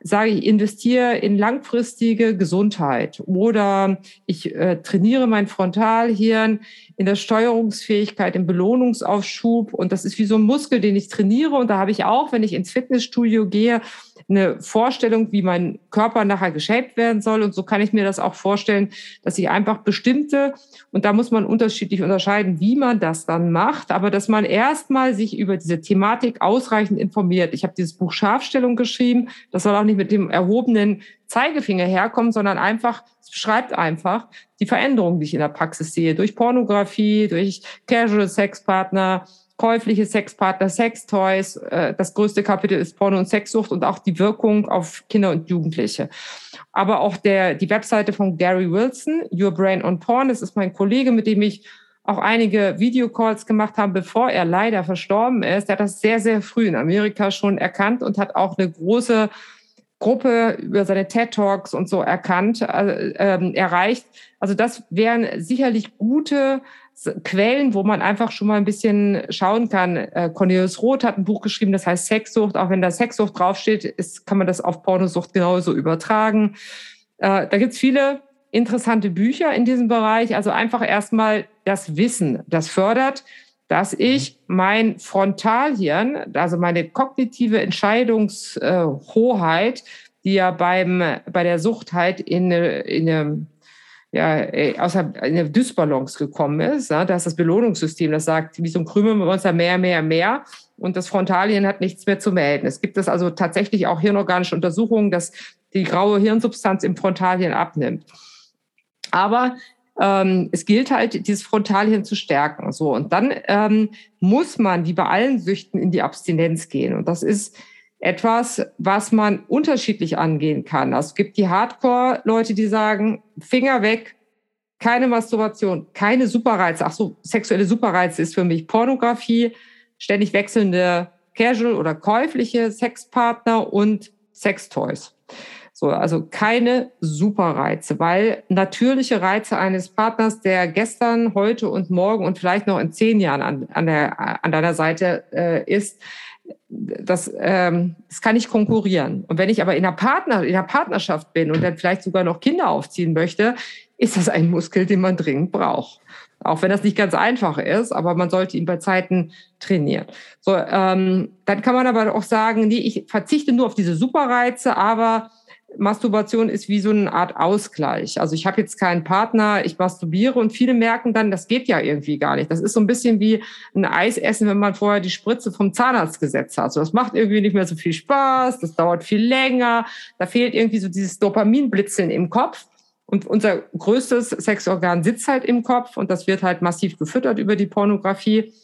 sage, ich investiere in langfristige Gesundheit oder ich äh, trainiere mein Frontalhirn in der Steuerungsfähigkeit, im Belohnungsaufschub und das ist wie so ein Muskel, den ich trainiere und da habe ich auch, wenn ich ins Fitnessstudio gehe, eine Vorstellung, wie mein Körper nachher geshaped werden soll. Und so kann ich mir das auch vorstellen, dass ich einfach bestimmte, und da muss man unterschiedlich unterscheiden, wie man das dann macht, aber dass man erstmal sich über diese Thematik ausreichend informiert. Ich habe dieses Buch Scharfstellung geschrieben. Das soll auch nicht mit dem erhobenen Zeigefinger herkommen, sondern einfach, es beschreibt einfach die Veränderungen, die ich in der Praxis sehe, durch Pornografie, durch Casual Sexpartner, käufliche Sexpartner, Sextoys. Äh, das größte Kapitel ist Porno und Sexsucht und auch die Wirkung auf Kinder und Jugendliche. Aber auch der, die Webseite von Gary Wilson, Your Brain on Porn, das ist mein Kollege, mit dem ich auch einige Videocalls gemacht habe, bevor er leider verstorben ist. Der hat das sehr, sehr früh in Amerika schon erkannt und hat auch eine große Gruppe über seine TED Talks und so erkannt, äh, äh, erreicht. Also das wären sicherlich gute Quellen, wo man einfach schon mal ein bisschen schauen kann. Äh, Cornelius Roth hat ein Buch geschrieben, das heißt Sexsucht. Auch wenn da Sexsucht draufsteht, ist, kann man das auf Pornosucht genauso übertragen. Äh, da gibt's viele interessante Bücher in diesem Bereich. Also einfach erstmal das Wissen, das fördert, dass ich mein Frontalhirn, also meine kognitive Entscheidungshoheit, die ja beim, bei der Sucht halt in, in eine ja, äh, außer eine Dysbalance gekommen ist. Ja, da ist das Belohnungssystem, das sagt, wie so ein Krümelmonster mehr, mehr, mehr. Und das Frontalien hat nichts mehr zu melden. Es gibt es also tatsächlich auch hirnorganische Untersuchungen, dass die graue Hirnsubstanz im Frontalien abnimmt. Aber ähm, es gilt halt, dieses Frontalien zu stärken. So. Und dann ähm, muss man, wie bei allen Süchten, in die Abstinenz gehen. Und das ist etwas, was man unterschiedlich angehen kann. Also es gibt die Hardcore-Leute, die sagen, Finger weg, keine Masturbation, keine Superreize. Ach so, sexuelle Superreize ist für mich Pornografie, ständig wechselnde casual oder käufliche Sexpartner und Sextoys. So, also keine Superreize, weil natürliche Reize eines Partners, der gestern, heute und morgen und vielleicht noch in zehn Jahren an, an, der, an deiner Seite äh, ist, das, ähm, das kann ich konkurrieren. Und wenn ich aber in einer, Partner, in einer Partnerschaft bin und dann vielleicht sogar noch Kinder aufziehen möchte, ist das ein Muskel, den man dringend braucht. Auch wenn das nicht ganz einfach ist, aber man sollte ihn bei Zeiten trainieren. So, ähm, dann kann man aber auch sagen, nee, ich verzichte nur auf diese Superreize, aber Masturbation ist wie so eine Art Ausgleich. Also ich habe jetzt keinen Partner, ich masturbiere und viele merken dann, das geht ja irgendwie gar nicht. Das ist so ein bisschen wie ein Eis essen, wenn man vorher die Spritze vom Zahnarzt gesetzt hat. So, das macht irgendwie nicht mehr so viel Spaß, das dauert viel länger, da fehlt irgendwie so dieses Dopaminblitzeln im Kopf. Und unser größtes Sexorgan sitzt halt im Kopf und das wird halt massiv gefüttert über die Pornografie.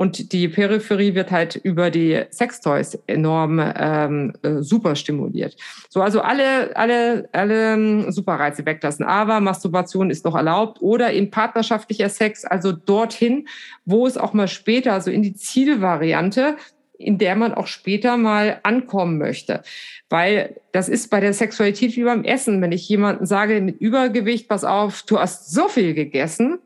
Und die Peripherie wird halt über die Sextoys enorm ähm, äh, super stimuliert. So, also alle, alle, alle ähm, Superreize weglassen. Aber Masturbation ist noch erlaubt oder eben partnerschaftlicher Sex, also dorthin, wo es auch mal später, also in die Zielvariante, in der man auch später mal ankommen möchte. Weil das ist bei der Sexualität wie beim Essen. Wenn ich jemanden sage mit Übergewicht, pass auf, du hast so viel gegessen,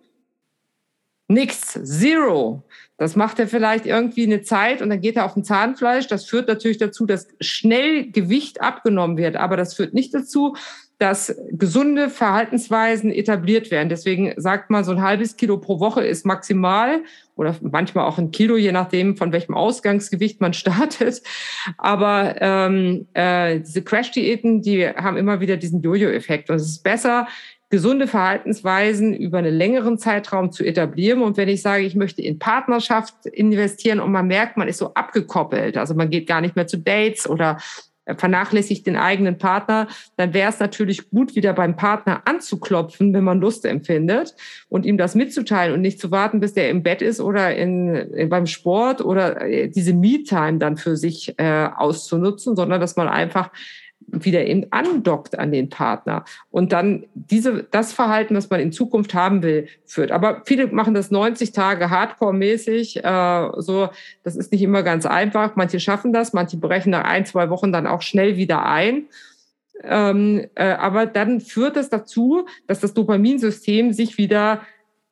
nichts, zero. Das macht er vielleicht irgendwie eine Zeit und dann geht er auf ein Zahnfleisch. Das führt natürlich dazu, dass schnell Gewicht abgenommen wird. Aber das führt nicht dazu, dass gesunde Verhaltensweisen etabliert werden. Deswegen sagt man, so ein halbes Kilo pro Woche ist maximal oder manchmal auch ein Kilo, je nachdem, von welchem Ausgangsgewicht man startet. Aber ähm, äh, diese Crash-Diäten, die haben immer wieder diesen Jojo-Effekt. Und es ist besser, gesunde Verhaltensweisen über einen längeren Zeitraum zu etablieren. Und wenn ich sage, ich möchte in Partnerschaft investieren und man merkt, man ist so abgekoppelt, also man geht gar nicht mehr zu Dates oder vernachlässigt den eigenen Partner, dann wäre es natürlich gut, wieder beim Partner anzuklopfen, wenn man Lust empfindet und ihm das mitzuteilen und nicht zu warten, bis der im Bett ist oder in, in beim Sport oder äh, diese Me-Time dann für sich äh, auszunutzen, sondern dass man einfach wieder eben andockt an den Partner und dann diese, das Verhalten, was man in Zukunft haben will, führt. Aber viele machen das 90 Tage Hardcore-mäßig. Äh, so, das ist nicht immer ganz einfach. Manche schaffen das, manche brechen nach ein, zwei Wochen dann auch schnell wieder ein. Ähm, äh, aber dann führt das dazu, dass das Dopaminsystem sich wieder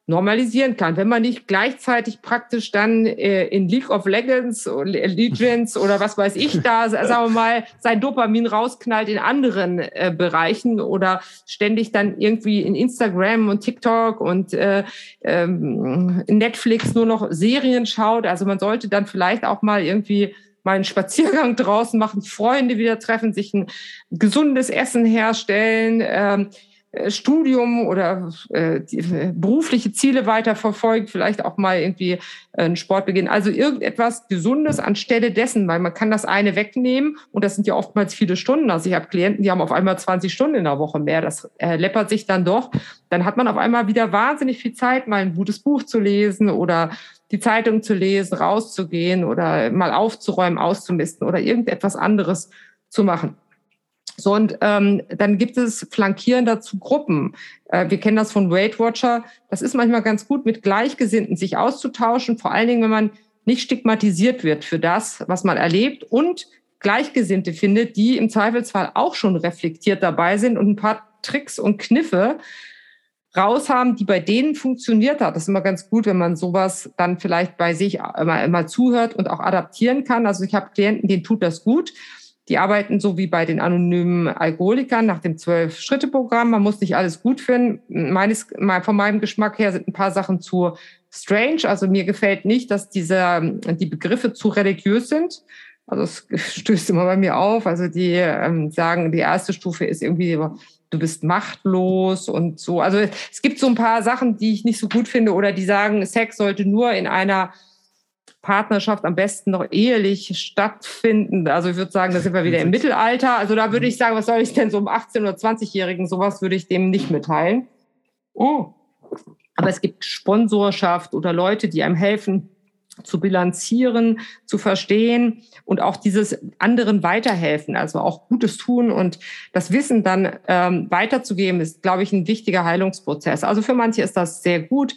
normalisieren kann. Wenn man nicht gleichzeitig praktisch dann äh, in League of Legends, Legends oder was weiß ich da, sagen wir mal, sein Dopamin rausknallt in anderen äh, Bereichen oder ständig dann irgendwie in Instagram und TikTok und äh, ähm, Netflix nur noch Serien schaut. Also man sollte dann vielleicht auch mal irgendwie mal einen Spaziergang draußen machen, Freunde wieder treffen, sich ein gesundes Essen herstellen. Ähm, äh, Studium oder äh, äh, berufliche Ziele weiterverfolgt, vielleicht auch mal irgendwie äh, einen Sport beginnen. Also irgendetwas Gesundes anstelle dessen, weil man kann das eine wegnehmen und das sind ja oftmals viele Stunden. Also ich habe Klienten, die haben auf einmal 20 Stunden in der Woche mehr. Das äh, läppert sich dann doch. Dann hat man auf einmal wieder wahnsinnig viel Zeit, mal ein gutes Buch zu lesen oder die Zeitung zu lesen, rauszugehen oder mal aufzuräumen, auszumisten oder irgendetwas anderes zu machen. So, und ähm, dann gibt es flankieren dazu Gruppen. Äh, wir kennen das von Weight Watcher. Das ist manchmal ganz gut, mit Gleichgesinnten sich auszutauschen, vor allen Dingen, wenn man nicht stigmatisiert wird für das, was man erlebt und Gleichgesinnte findet, die im Zweifelsfall auch schon reflektiert dabei sind und ein paar Tricks und Kniffe raus haben, die bei denen funktioniert hat. Das ist immer ganz gut, wenn man sowas dann vielleicht bei sich immer, immer zuhört und auch adaptieren kann. Also ich habe Klienten, denen tut das gut. Die arbeiten so wie bei den anonymen Alkoholikern nach dem Zwölf-Schritte-Programm. Man muss nicht alles gut finden. Meines, von meinem Geschmack her sind ein paar Sachen zu strange. Also mir gefällt nicht, dass diese, die Begriffe zu religiös sind. Also es stößt immer bei mir auf. Also die ähm, sagen, die erste Stufe ist irgendwie, du bist machtlos und so. Also es gibt so ein paar Sachen, die ich nicht so gut finde oder die sagen, Sex sollte nur in einer Partnerschaft am besten noch ehelich stattfinden. Also ich würde sagen, da sind wir wieder im Mittelalter. Also da würde ich sagen, was soll ich denn so einem 18- oder 20-Jährigen, sowas würde ich dem nicht mitteilen. Oh. Aber es gibt Sponsorschaft oder Leute, die einem helfen, zu bilanzieren, zu verstehen und auch dieses anderen weiterhelfen, also auch Gutes tun und das Wissen dann ähm, weiterzugeben, ist, glaube ich, ein wichtiger Heilungsprozess. Also für manche ist das sehr gut,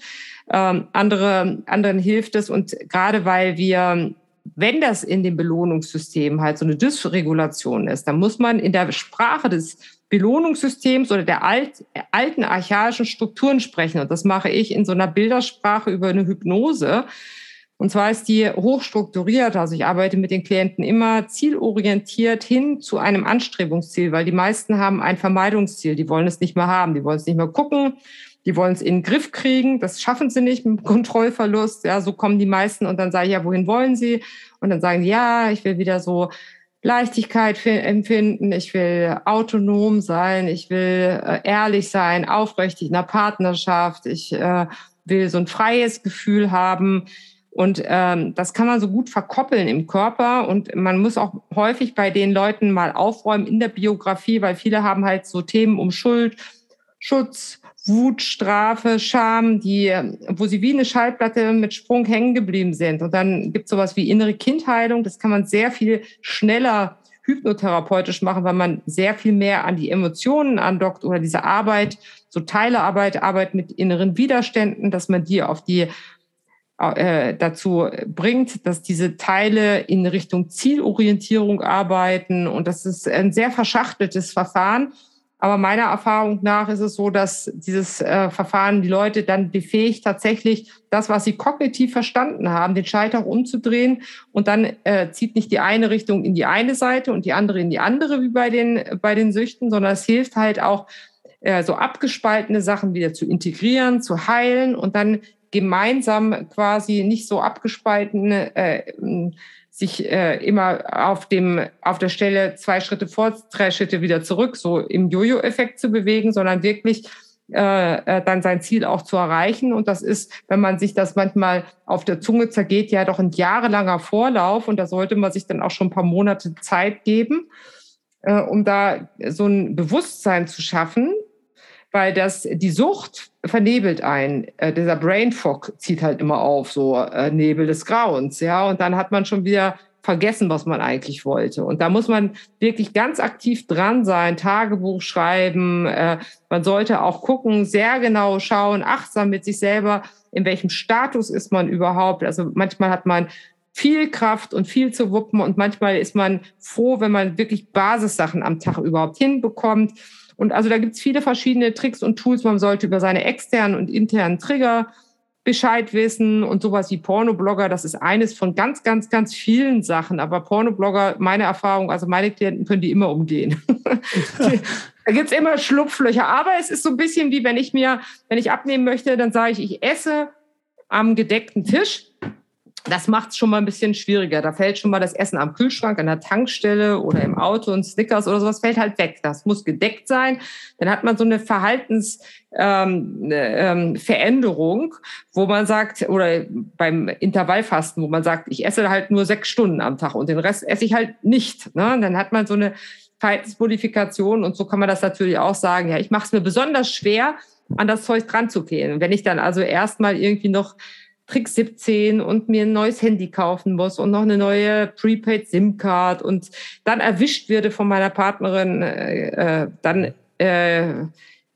ähm, andere, anderen hilft es und gerade weil wir wenn das in dem Belohnungssystem halt so eine Dysregulation ist, dann muss man in der Sprache des Belohnungssystems oder der alt, alten archaischen Strukturen sprechen. Und das mache ich in so einer Bildersprache über eine Hypnose. Und zwar ist die hochstrukturiert. Also ich arbeite mit den Klienten immer zielorientiert hin zu einem Anstrebungsziel, weil die meisten haben ein Vermeidungsziel. Die wollen es nicht mehr haben. Die wollen es nicht mehr gucken. Die wollen es in den Griff kriegen. Das schaffen sie nicht mit Kontrollverlust. Ja, so kommen die meisten und dann sage ich, ja, wohin wollen sie? Und dann sagen die, ja, ich will wieder so Leichtigkeit empfinden, ich will autonom sein, ich will äh, ehrlich sein, aufrichtig in der Partnerschaft, ich äh, will so ein freies Gefühl haben. Und ähm, das kann man so gut verkoppeln im Körper. Und man muss auch häufig bei den Leuten mal aufräumen in der Biografie, weil viele haben halt so Themen um Schuld, Schutz, Wut, Strafe, Scham, die, wo sie wie eine Schallplatte mit Sprung hängen geblieben sind. Und dann gibt es sowas wie innere Kindheilung. Das kann man sehr viel schneller hypnotherapeutisch machen, weil man sehr viel mehr an die Emotionen andockt oder diese Arbeit, so Teilearbeit, Arbeit mit inneren Widerständen, dass man die auf die äh, dazu bringt, dass diese Teile in Richtung Zielorientierung arbeiten. Und das ist ein sehr verschachteltes Verfahren. Aber meiner Erfahrung nach ist es so, dass dieses äh, Verfahren die Leute dann befähigt, tatsächlich das, was sie kognitiv verstanden haben, den Schalter umzudrehen. Und dann äh, zieht nicht die eine Richtung in die eine Seite und die andere in die andere, wie bei den, bei den Süchten, sondern es hilft halt auch, äh, so abgespaltene Sachen wieder zu integrieren, zu heilen und dann gemeinsam quasi nicht so abgespalten äh, sich äh, immer auf dem auf der Stelle zwei Schritte vor, drei Schritte wieder zurück, so im Jojo-Effekt zu bewegen, sondern wirklich äh, äh, dann sein Ziel auch zu erreichen. Und das ist, wenn man sich das manchmal auf der Zunge zergeht, ja doch ein jahrelanger Vorlauf. Und da sollte man sich dann auch schon ein paar Monate Zeit geben, äh, um da so ein Bewusstsein zu schaffen, weil das die Sucht vernebelt ein. Äh, dieser Brain Fog zieht halt immer auf, so äh, Nebel des Grauens, ja. Und dann hat man schon wieder vergessen, was man eigentlich wollte. Und da muss man wirklich ganz aktiv dran sein, Tagebuch schreiben. Äh, man sollte auch gucken, sehr genau schauen, achtsam mit sich selber, in welchem Status ist man überhaupt. Also manchmal hat man viel Kraft und viel zu wuppen und manchmal ist man froh, wenn man wirklich Basissachen am Tag überhaupt hinbekommt. Und also da gibt es viele verschiedene Tricks und Tools. Man sollte über seine externen und internen Trigger Bescheid wissen und sowas wie Pornoblogger, das ist eines von ganz, ganz, ganz vielen Sachen. Aber Pornoblogger, meine Erfahrung, also meine Klienten können die immer umgehen. da gibt's immer Schlupflöcher. Aber es ist so ein bisschen wie wenn ich mir, wenn ich abnehmen möchte, dann sage ich, ich esse am gedeckten Tisch das macht es schon mal ein bisschen schwieriger. Da fällt schon mal das Essen am Kühlschrank, an der Tankstelle oder im Auto und Snickers oder sowas fällt halt weg. Das muss gedeckt sein. Dann hat man so eine Verhaltensveränderung, ähm, ähm, wo man sagt, oder beim Intervallfasten, wo man sagt, ich esse halt nur sechs Stunden am Tag und den Rest esse ich halt nicht. Ne? Dann hat man so eine Verhaltensmodifikation und so kann man das natürlich auch sagen. Ja, ich mache es mir besonders schwer, an das Zeug dran zu gehen. Und wenn ich dann also erstmal irgendwie noch Trick 17 und mir ein neues Handy kaufen muss und noch eine neue Prepaid SIM-Card und dann erwischt werde von meiner Partnerin, äh, äh dann äh,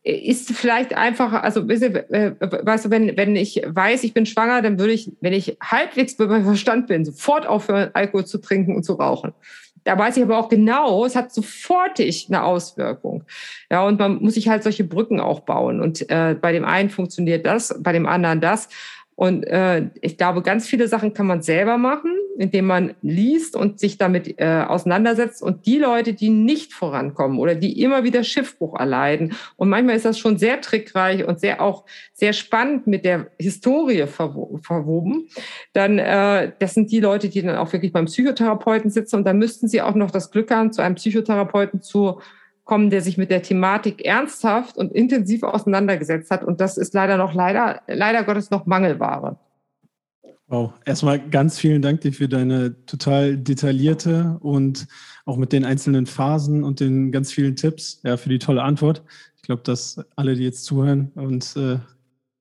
ist vielleicht einfach, also weißt du, wenn, wenn ich weiß, ich bin schwanger, dann würde ich, wenn ich halbwegs bei meinem Verstand bin, sofort aufhören, Alkohol zu trinken und zu rauchen. Da weiß ich aber auch genau, es hat sofortig eine Auswirkung. Ja, und man muss sich halt solche Brücken auch bauen. Und äh, bei dem einen funktioniert das, bei dem anderen das. Und äh, ich glaube, ganz viele Sachen kann man selber machen, indem man liest und sich damit äh, auseinandersetzt. Und die Leute, die nicht vorankommen oder die immer wieder Schiffbruch erleiden, und manchmal ist das schon sehr trickreich und sehr auch sehr spannend mit der Historie verwo verwoben, dann äh, das sind die Leute, die dann auch wirklich beim Psychotherapeuten sitzen. Und da müssten sie auch noch das Glück haben, zu einem Psychotherapeuten zu kommen, der sich mit der Thematik ernsthaft und intensiv auseinandergesetzt hat. Und das ist leider noch leider, leider Gottes noch Mangelware. Wow, erstmal ganz vielen Dank dir für deine total detaillierte und auch mit den einzelnen Phasen und den ganz vielen Tipps, ja, für die tolle Antwort. Ich glaube, dass alle, die jetzt zuhören und äh,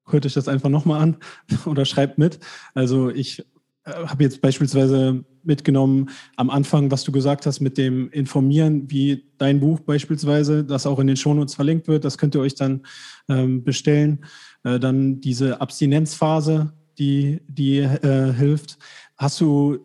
hört euch das einfach nochmal an oder schreibt mit. Also ich äh, habe jetzt beispielsweise mitgenommen am Anfang, was du gesagt hast mit dem Informieren, wie dein Buch beispielsweise, das auch in den Shownotes verlinkt wird, das könnt ihr euch dann ähm, bestellen. Äh, dann diese Abstinenzphase, die, die äh, hilft. Hast du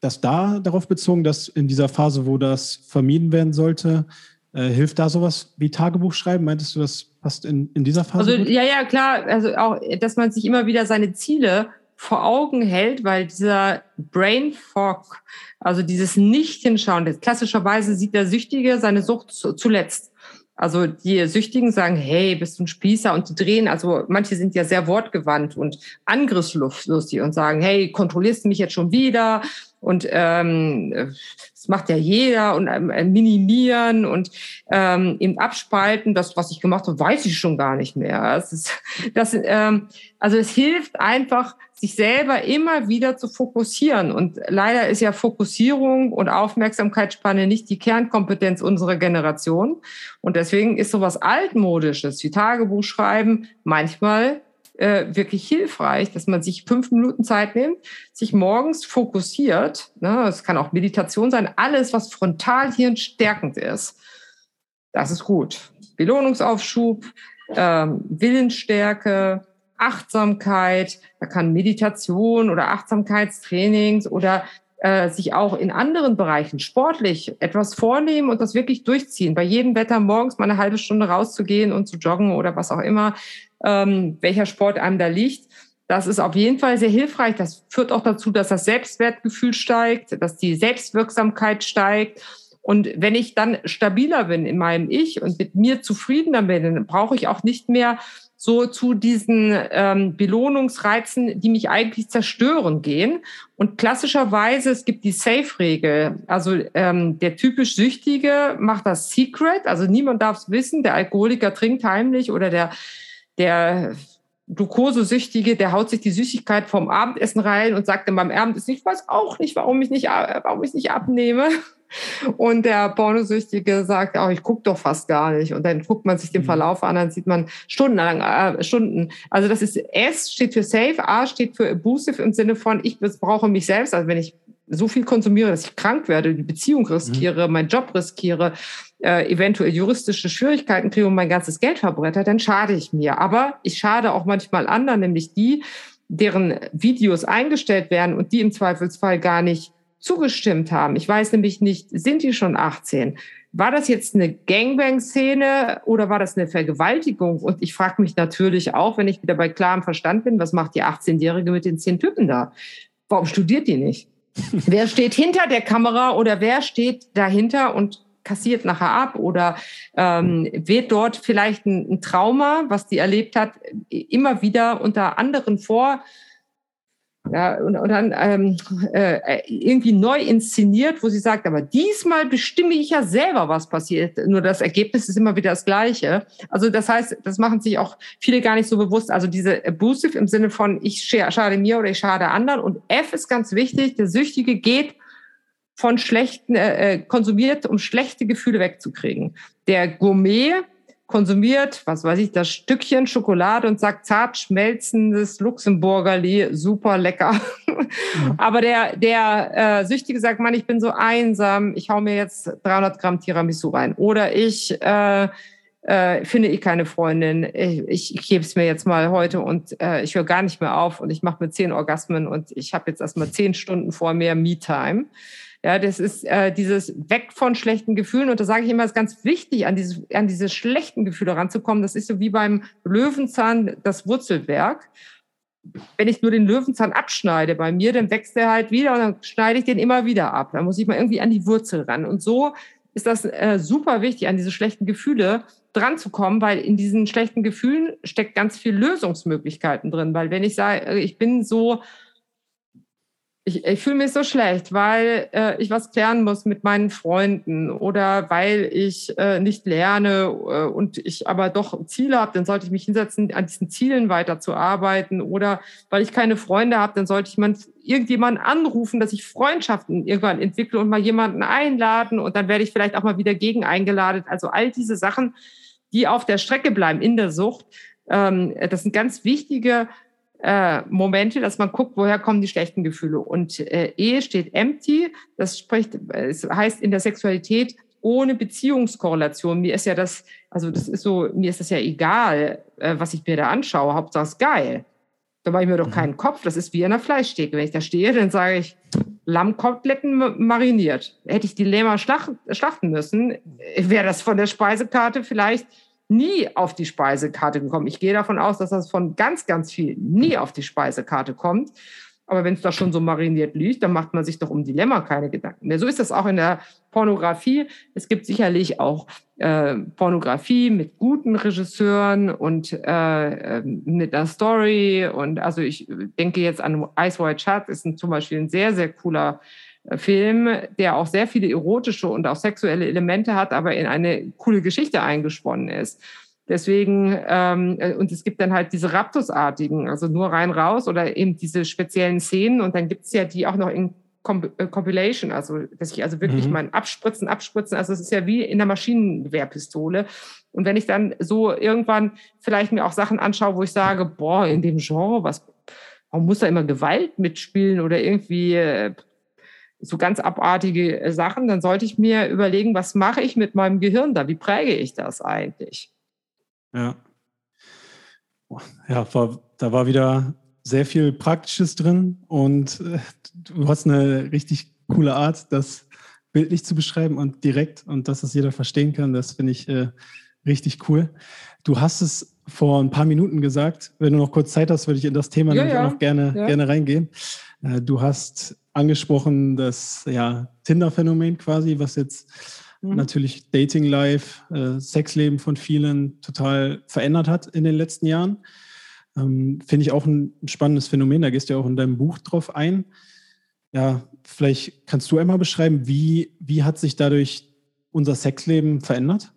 das da darauf bezogen, dass in dieser Phase, wo das vermieden werden sollte, äh, hilft da sowas wie Tagebuch schreiben? Meintest du, das passt in, in dieser Phase? Also, ja, ja, klar. Also auch, dass man sich immer wieder seine Ziele vor Augen hält, weil dieser Brain Fog, also dieses Nicht-Hinschauen, klassischerweise sieht der Süchtige seine Sucht zuletzt. Also die Süchtigen sagen, hey, bist du ein Spießer? Und die drehen, also manche sind ja sehr wortgewandt und angriffslustig und sagen, hey, kontrollierst du mich jetzt schon wieder? Und ähm, das macht ja jeder und ähm, minimieren und ähm, im Abspalten, das, was ich gemacht habe, weiß ich schon gar nicht mehr. Das ist, das, ähm, also es hilft einfach, sich selber immer wieder zu fokussieren. Und leider ist ja Fokussierung und Aufmerksamkeitsspanne nicht die Kernkompetenz unserer Generation. Und deswegen ist sowas altmodisches wie Tagebuch schreiben manchmal äh, wirklich hilfreich, dass man sich fünf Minuten Zeit nimmt, sich morgens fokussiert. Ne, es kann auch Meditation sein, alles, was frontalhirn stärkend ist. Das ist gut. Belohnungsaufschub, ähm, Willensstärke, Achtsamkeit, da kann Meditation oder Achtsamkeitstrainings oder äh, sich auch in anderen Bereichen sportlich etwas vornehmen und das wirklich durchziehen. Bei jedem Wetter morgens mal eine halbe Stunde rauszugehen und zu joggen oder was auch immer, ähm, welcher Sport einem da liegt. Das ist auf jeden Fall sehr hilfreich. Das führt auch dazu, dass das Selbstwertgefühl steigt, dass die Selbstwirksamkeit steigt. Und wenn ich dann stabiler bin in meinem Ich und mit mir zufriedener bin, dann brauche ich auch nicht mehr so zu diesen ähm, Belohnungsreizen, die mich eigentlich zerstören gehen. Und klassischerweise, es gibt die Safe-Regel. Also ähm, der typisch Süchtige macht das Secret, also niemand darf es wissen. Der Alkoholiker trinkt heimlich oder der, der Glukosesüchtige, der haut sich die Süßigkeit vom Abendessen rein und sagt dann beim Abendessen, ich weiß auch nicht, warum ich nicht, warum ich nicht abnehme. Und der Pornosüchtige sagt, oh, ich gucke doch fast gar nicht. Und dann guckt man sich den mhm. Verlauf an, dann sieht man stundenlang, äh, Stunden. Also das ist S steht für safe, A steht für abusive im Sinne von, ich brauche mich selbst. Also wenn ich so viel konsumiere, dass ich krank werde, die Beziehung riskiere, mhm. meinen Job riskiere, äh, eventuell juristische Schwierigkeiten kriege und mein ganzes Geld verbretter, dann schade ich mir. Aber ich schade auch manchmal anderen, nämlich die, deren Videos eingestellt werden und die im Zweifelsfall gar nicht zugestimmt haben. Ich weiß nämlich nicht, sind die schon 18? War das jetzt eine Gangbang-Szene oder war das eine Vergewaltigung? Und ich frage mich natürlich auch, wenn ich wieder bei klarem Verstand bin, was macht die 18-Jährige mit den zehn Typen da? Warum studiert die nicht? wer steht hinter der Kamera oder wer steht dahinter und kassiert nachher ab oder ähm, wird dort vielleicht ein, ein Trauma, was die erlebt hat, immer wieder unter anderen vor ja, und, und dann ähm, äh, irgendwie neu inszeniert, wo sie sagt, aber diesmal bestimme ich ja selber, was passiert. Nur das Ergebnis ist immer wieder das gleiche. Also das heißt, das machen sich auch viele gar nicht so bewusst. Also diese abusive im Sinne von ich schade mir oder ich schade anderen. Und F ist ganz wichtig, der Süchtige geht von schlechten, äh, äh konsumiert, um schlechte Gefühle wegzukriegen. Der Gourmet konsumiert, was weiß ich, das Stückchen Schokolade und sagt zart schmelzendes Luxemburgerli, super lecker. Mhm. Aber der, der äh, Süchtige sagt, Mann, ich bin so einsam, ich hau mir jetzt 300 Gramm Tiramisu rein. Oder ich äh, äh, finde ich keine Freundin, ich, ich, ich gebe es mir jetzt mal heute und äh, ich höre gar nicht mehr auf und ich mache mir zehn Orgasmen und ich habe jetzt erstmal zehn Stunden vor mir Me-Time. Ja, das ist äh, dieses Weg von schlechten Gefühlen. Und da sage ich immer, es ist ganz wichtig, an diese, an diese schlechten Gefühle ranzukommen. Das ist so wie beim Löwenzahn das Wurzelwerk. Wenn ich nur den Löwenzahn abschneide bei mir, dann wächst er halt wieder und dann schneide ich den immer wieder ab. Da muss ich mal irgendwie an die Wurzel ran. Und so ist das äh, super wichtig, an diese schlechten Gefühle dran zu kommen, weil in diesen schlechten Gefühlen steckt ganz viel Lösungsmöglichkeiten drin. Weil wenn ich sage, ich bin so ich, ich fühle mich so schlecht, weil äh, ich was klären muss mit meinen Freunden oder weil ich äh, nicht lerne äh, und ich aber doch Ziele habe, dann sollte ich mich hinsetzen, an diesen Zielen weiterzuarbeiten oder weil ich keine Freunde habe, dann sollte ich man, irgendjemanden anrufen, dass ich Freundschaften irgendwann entwickle und mal jemanden einladen und dann werde ich vielleicht auch mal wieder gegen eingeladen. Also all diese Sachen, die auf der Strecke bleiben in der Sucht, ähm, das sind ganz wichtige äh, Momente, dass man guckt, woher kommen die schlechten Gefühle. Und äh, Ehe steht empty, das spricht, es heißt in der Sexualität ohne Beziehungskorrelation. Mir ist ja das, also das ist so, mir ist das ja egal, äh, was ich mir da anschaue. Hauptsache es geil. Da mache ich mir doch mhm. keinen Kopf. Das ist wie in der Fleischtheke. Wenn ich da stehe, dann sage ich, Lammkoteletten mariniert. Hätte ich die Lämmer schlachten müssen, wäre das von der Speisekarte vielleicht nie auf die Speisekarte gekommen. Ich gehe davon aus, dass das von ganz, ganz viel nie auf die Speisekarte kommt. Aber wenn es da schon so mariniert liegt, dann macht man sich doch um Dilemma keine Gedanken mehr. So ist das auch in der Pornografie. Es gibt sicherlich auch äh, Pornografie mit guten Regisseuren und äh, äh mit einer Story. Und also ich denke jetzt an Ice White Shut, ist ein, zum Beispiel ein sehr, sehr cooler Film, der auch sehr viele erotische und auch sexuelle Elemente hat, aber in eine coole Geschichte eingesponnen ist. Deswegen, ähm, äh, und es gibt dann halt diese Raptusartigen, also nur rein raus oder eben diese speziellen Szenen. Und dann gibt's ja die auch noch in äh, Compilation, also dass ich also wirklich mhm. mein Abspritzen, Abspritzen, also es ist ja wie in der Maschinengewehrpistole. Und wenn ich dann so irgendwann vielleicht mir auch Sachen anschaue, wo ich sage, boah, in dem Genre, was, warum muss da immer Gewalt mitspielen oder irgendwie äh, so ganz abartige äh, Sachen, dann sollte ich mir überlegen, was mache ich mit meinem Gehirn da? Wie präge ich das eigentlich? Ja. Ja, da war wieder sehr viel Praktisches drin und äh, du hast eine richtig coole Art, das bildlich zu beschreiben und direkt und dass es jeder verstehen kann. Das finde ich äh, richtig cool. Du hast es vor ein paar Minuten gesagt. Wenn du noch kurz Zeit hast, würde ich in das Thema ja, ja. auch noch gerne, ja. gerne reingehen. Äh, du hast angesprochen das ja, Tinder-Phänomen quasi, was jetzt mhm. natürlich Dating Life, äh, Sexleben von vielen total verändert hat in den letzten Jahren. Ähm, Finde ich auch ein spannendes Phänomen, da gehst du ja auch in deinem Buch drauf ein. Ja, vielleicht kannst du einmal beschreiben, wie, wie hat sich dadurch unser Sexleben verändert?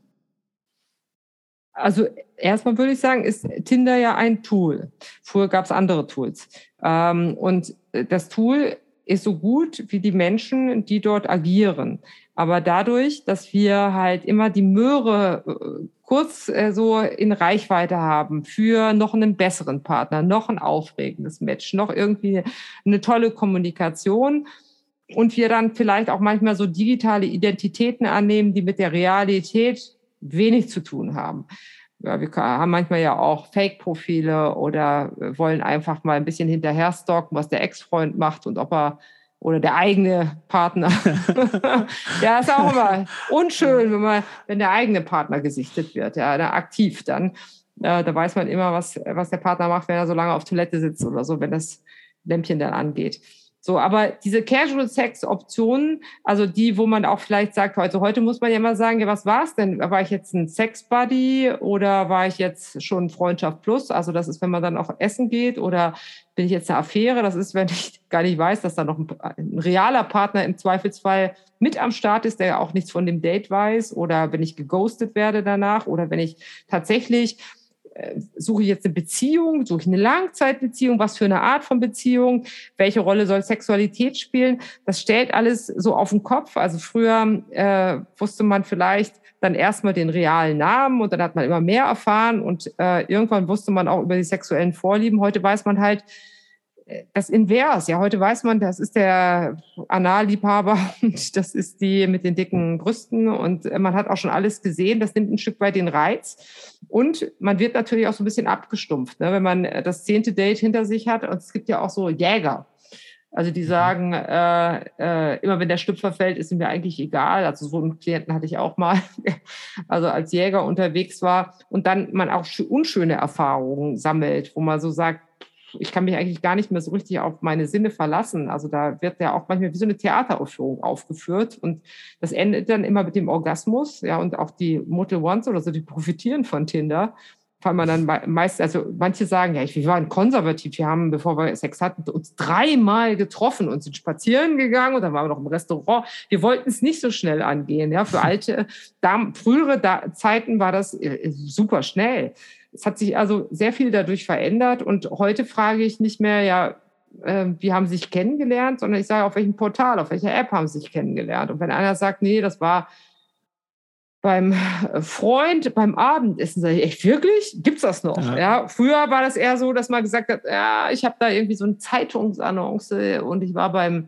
Also erstmal würde ich sagen, ist Tinder ja ein Tool. Früher gab es andere Tools. Ähm, und das Tool ist so gut wie die Menschen, die dort agieren. Aber dadurch, dass wir halt immer die Möhre äh, kurz äh, so in Reichweite haben für noch einen besseren Partner, noch ein aufregendes Match, noch irgendwie eine tolle Kommunikation und wir dann vielleicht auch manchmal so digitale Identitäten annehmen, die mit der Realität wenig zu tun haben. Ja, wir haben manchmal ja auch Fake-Profile oder wollen einfach mal ein bisschen hinterher stalken, was der Ex-Freund macht und ob er oder der eigene Partner. ja, ist auch immer unschön, wenn man, wenn der eigene Partner gesichtet wird, ja, aktiv dann. Äh, da weiß man immer, was, was der Partner macht, wenn er so lange auf Toilette sitzt oder so, wenn das Lämpchen dann angeht. So, aber diese Casual Sex Optionen, also die, wo man auch vielleicht sagt, heute, heute muss man ja mal sagen, ja, was war es denn? War ich jetzt ein Sex Buddy oder war ich jetzt schon Freundschaft Plus? Also das ist, wenn man dann auch essen geht oder bin ich jetzt eine Affäre? Das ist, wenn ich gar nicht weiß, dass da noch ein, ein realer Partner im Zweifelsfall mit am Start ist, der ja auch nichts von dem Date weiß oder wenn ich geghostet werde danach oder wenn ich tatsächlich suche ich jetzt eine Beziehung, suche ich eine Langzeitbeziehung, was für eine Art von Beziehung, welche Rolle soll Sexualität spielen, das stellt alles so auf den Kopf. Also früher äh, wusste man vielleicht dann erstmal den realen Namen und dann hat man immer mehr erfahren und äh, irgendwann wusste man auch über die sexuellen Vorlieben. Heute weiß man halt, das Invers. Ja, heute weiß man, das ist der Analliebhaber und das ist die mit den dicken Brüsten und man hat auch schon alles gesehen. Das nimmt ein Stück weit den Reiz und man wird natürlich auch so ein bisschen abgestumpft, ne? wenn man das zehnte Date hinter sich hat. Und es gibt ja auch so Jäger. Also die mhm. sagen, äh, äh, immer wenn der Stüpfer fällt, ist mir eigentlich egal. Also so einen Klienten hatte ich auch mal, also als Jäger unterwegs war und dann man auch unschöne Erfahrungen sammelt, wo man so sagt, ich kann mich eigentlich gar nicht mehr so richtig auf meine Sinne verlassen. Also da wird ja auch manchmal wie so eine Theateraufführung aufgeführt und das endet dann immer mit dem Orgasmus. Ja, und auch die Motel Ones oder so, die profitieren von Tinder. Weil man dann meist, also manche sagen, ja, wir waren konservativ, wir haben, bevor wir Sex hatten, uns dreimal getroffen und sind spazieren gegangen und dann waren wir noch im Restaurant. Wir wollten es nicht so schnell angehen. Ja, für alte, frühere Zeiten war das äh, super schnell. Es hat sich also sehr viel dadurch verändert und heute frage ich nicht mehr, ja, äh, wie haben Sie sich kennengelernt, sondern ich sage, auf welchem Portal, auf welcher App haben Sie sich kennengelernt. Und wenn einer sagt, nee, das war beim Freund beim Abendessen, sage ich, echt wirklich? Gibt's das noch? Ja. ja. Früher war das eher so, dass man gesagt hat, ja, ich habe da irgendwie so eine Zeitungsannonce und ich war beim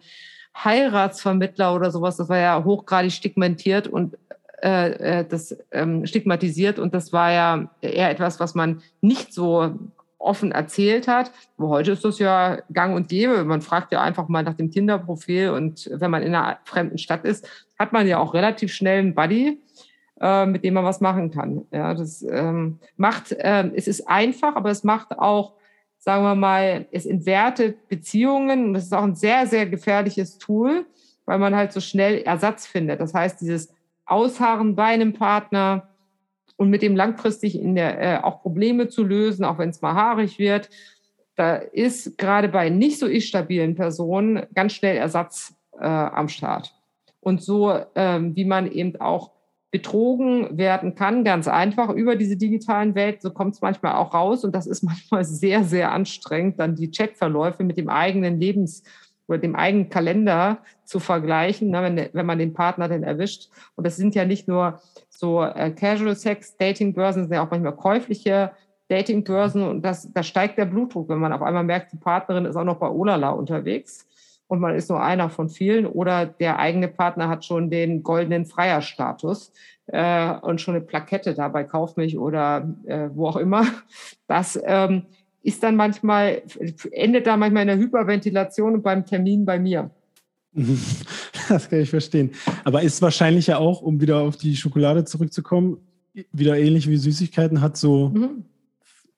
Heiratsvermittler oder sowas. Das war ja hochgradig stigmatiert und äh, äh, das ähm, stigmatisiert und das war ja eher etwas, was man nicht so offen erzählt hat. Wo heute ist das ja gang und gäbe. Man fragt ja einfach mal nach dem Tinder-Profil und wenn man in einer fremden Stadt ist, hat man ja auch relativ schnell einen Buddy, äh, mit dem man was machen kann. Ja, das ähm, macht, äh, es ist einfach, aber es macht auch, sagen wir mal, es entwertet Beziehungen und das ist auch ein sehr, sehr gefährliches Tool, weil man halt so schnell Ersatz findet. Das heißt, dieses Ausharren bei einem Partner und mit dem langfristig in der, äh, auch Probleme zu lösen, auch wenn es mal haarig wird. Da ist gerade bei nicht so ich-stabilen Personen ganz schnell Ersatz äh, am Start. Und so, ähm, wie man eben auch betrogen werden kann, ganz einfach über diese digitalen Welt. So kommt es manchmal auch raus und das ist manchmal sehr, sehr anstrengend, dann die Chatverläufe mit dem eigenen Lebens- oder dem eigenen Kalender zu vergleichen, ne, wenn, wenn man den Partner denn erwischt. Und das sind ja nicht nur so äh, Casual Sex, Dating-Börsen, sind ja auch manchmal käufliche Dating-Börsen und das, da steigt der Blutdruck, wenn man auf einmal merkt, die Partnerin ist auch noch bei Olala unterwegs und man ist nur einer von vielen oder der eigene Partner hat schon den goldenen Freierstatus äh, und schon eine Plakette da bei Kaufmilch oder äh, wo auch immer. Das ähm, ist dann manchmal, endet da manchmal in der Hyperventilation und beim Termin bei mir. Das kann ich verstehen. Aber ist wahrscheinlich ja auch, um wieder auf die Schokolade zurückzukommen, wieder ähnlich wie Süßigkeiten, hat so mhm.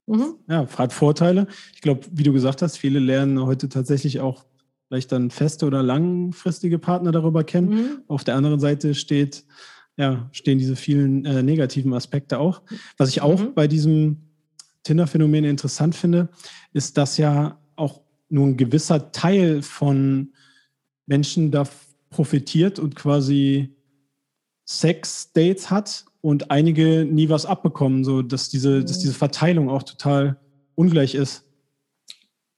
Mhm. Ja, hat Vorteile. Ich glaube, wie du gesagt hast, viele lernen heute tatsächlich auch vielleicht dann feste oder langfristige Partner darüber kennen. Mhm. Auf der anderen Seite steht, ja, stehen diese vielen äh, negativen Aspekte auch. Was ich auch mhm. bei diesem Tinder-Phänomen interessant finde, ist, dass ja auch nur ein gewisser Teil von Menschen da profitiert und quasi Sex-Dates hat und einige nie was abbekommen, so dass diese, dass diese Verteilung auch total ungleich ist.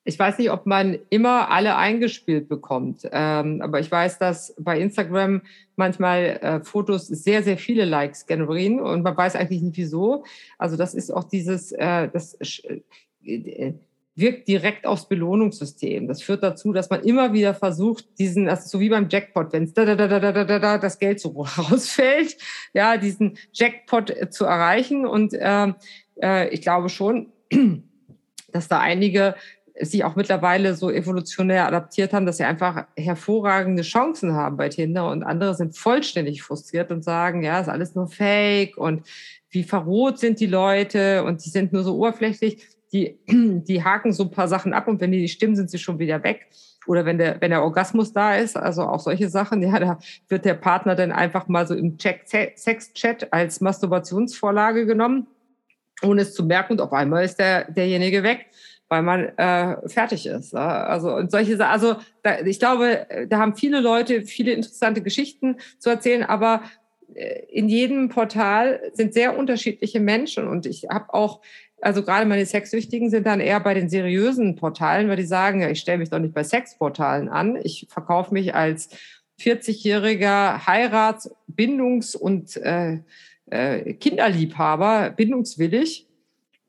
Ich weiß nicht, ob man immer alle eingespielt bekommt, ähm, aber ich weiß, dass bei Instagram manchmal äh, Fotos sehr, sehr viele Likes generieren und man weiß eigentlich nicht wieso. Also das ist auch dieses, äh, das äh, wirkt direkt aufs Belohnungssystem. Das führt dazu, dass man immer wieder versucht, diesen, das ist so wie beim Jackpot, wenn da, da, da, da, da, da, da, das Geld so rausfällt, ja, diesen Jackpot äh, zu erreichen. Und äh, äh, ich glaube schon, dass da einige sich auch mittlerweile so evolutionär adaptiert haben, dass sie einfach hervorragende Chancen haben bei Tinder und andere sind vollständig frustriert und sagen, ja, ist alles nur Fake und wie verroht sind die Leute und die sind nur so oberflächlich die, die haken so ein paar Sachen ab und wenn die nicht stimmen, sind sie schon wieder weg. Oder wenn der, wenn der Orgasmus da ist, also auch solche Sachen, ja, da wird der Partner dann einfach mal so im Sex-Chat als Masturbationsvorlage genommen, ohne es zu merken und auf einmal ist der, derjenige weg weil man äh, fertig ist. Also und solche. Also da, ich glaube, da haben viele Leute viele interessante Geschichten zu erzählen, aber äh, in jedem Portal sind sehr unterschiedliche Menschen und ich habe auch also gerade meine Sexsüchtigen sind dann eher bei den seriösen Portalen, weil die sagen, ja, ich stelle mich doch nicht bei Sexportalen an. Ich verkaufe mich als 40-jähriger Heirats-, Bindungs- und äh, äh, Kinderliebhaber, bindungswillig.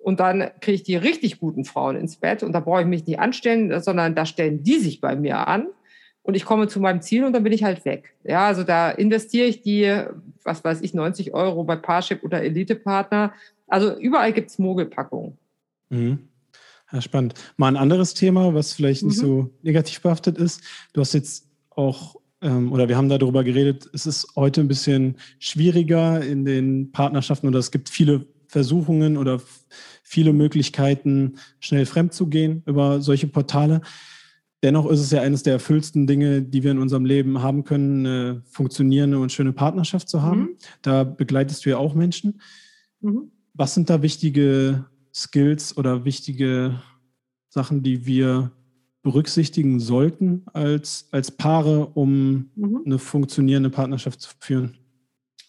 Und dann kriege ich die richtig guten Frauen ins Bett und da brauche ich mich nicht anstellen, sondern da stellen die sich bei mir an und ich komme zu meinem Ziel und dann bin ich halt weg. Ja, also da investiere ich die, was weiß ich, 90 Euro bei Parship oder Elite-Partner also überall gibt es Mogelpackungen. Mhm. Ja, spannend. Mal ein anderes Thema, was vielleicht nicht mhm. so negativ behaftet ist. Du hast jetzt auch, ähm, oder wir haben darüber geredet, es ist heute ein bisschen schwieriger in den Partnerschaften oder es gibt viele Versuchungen oder viele Möglichkeiten, schnell fremd zu gehen über solche Portale. Dennoch ist es ja eines der erfüllsten Dinge, die wir in unserem Leben haben können, eine funktionierende und schöne Partnerschaft zu haben. Mhm. Da begleitest du ja auch Menschen. Mhm. Was sind da wichtige Skills oder wichtige Sachen, die wir berücksichtigen sollten als, als Paare, um mhm. eine funktionierende Partnerschaft zu führen?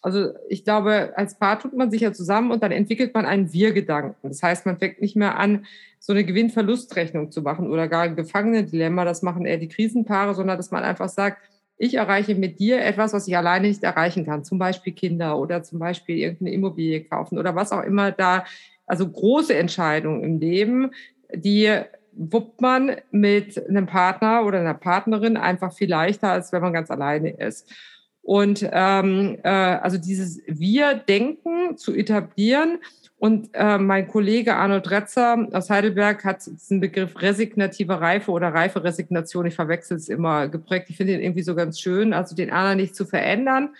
Also ich glaube, als Paar tut man sich ja zusammen und dann entwickelt man einen Wir-Gedanken. Das heißt, man fängt nicht mehr an, so eine Gewinn-Verlust-Rechnung zu machen oder gar ein Gefangenen-Dilemma. Das machen eher die Krisenpaare, sondern dass man einfach sagt, ich erreiche mit dir etwas, was ich alleine nicht erreichen kann, zum Beispiel Kinder oder zum Beispiel irgendeine Immobilie kaufen oder was auch immer da, also große Entscheidungen im Leben, die wuppt man mit einem Partner oder einer Partnerin einfach viel leichter, als wenn man ganz alleine ist. Und ähm, äh, also dieses Wir-Denken zu etablieren, und äh, mein Kollege Arnold Retzer aus Heidelberg hat diesen Begriff resignative Reife oder reife Resignation, ich verwechsel es immer, geprägt. Ich finde ihn irgendwie so ganz schön, also den anderen nicht zu verändern,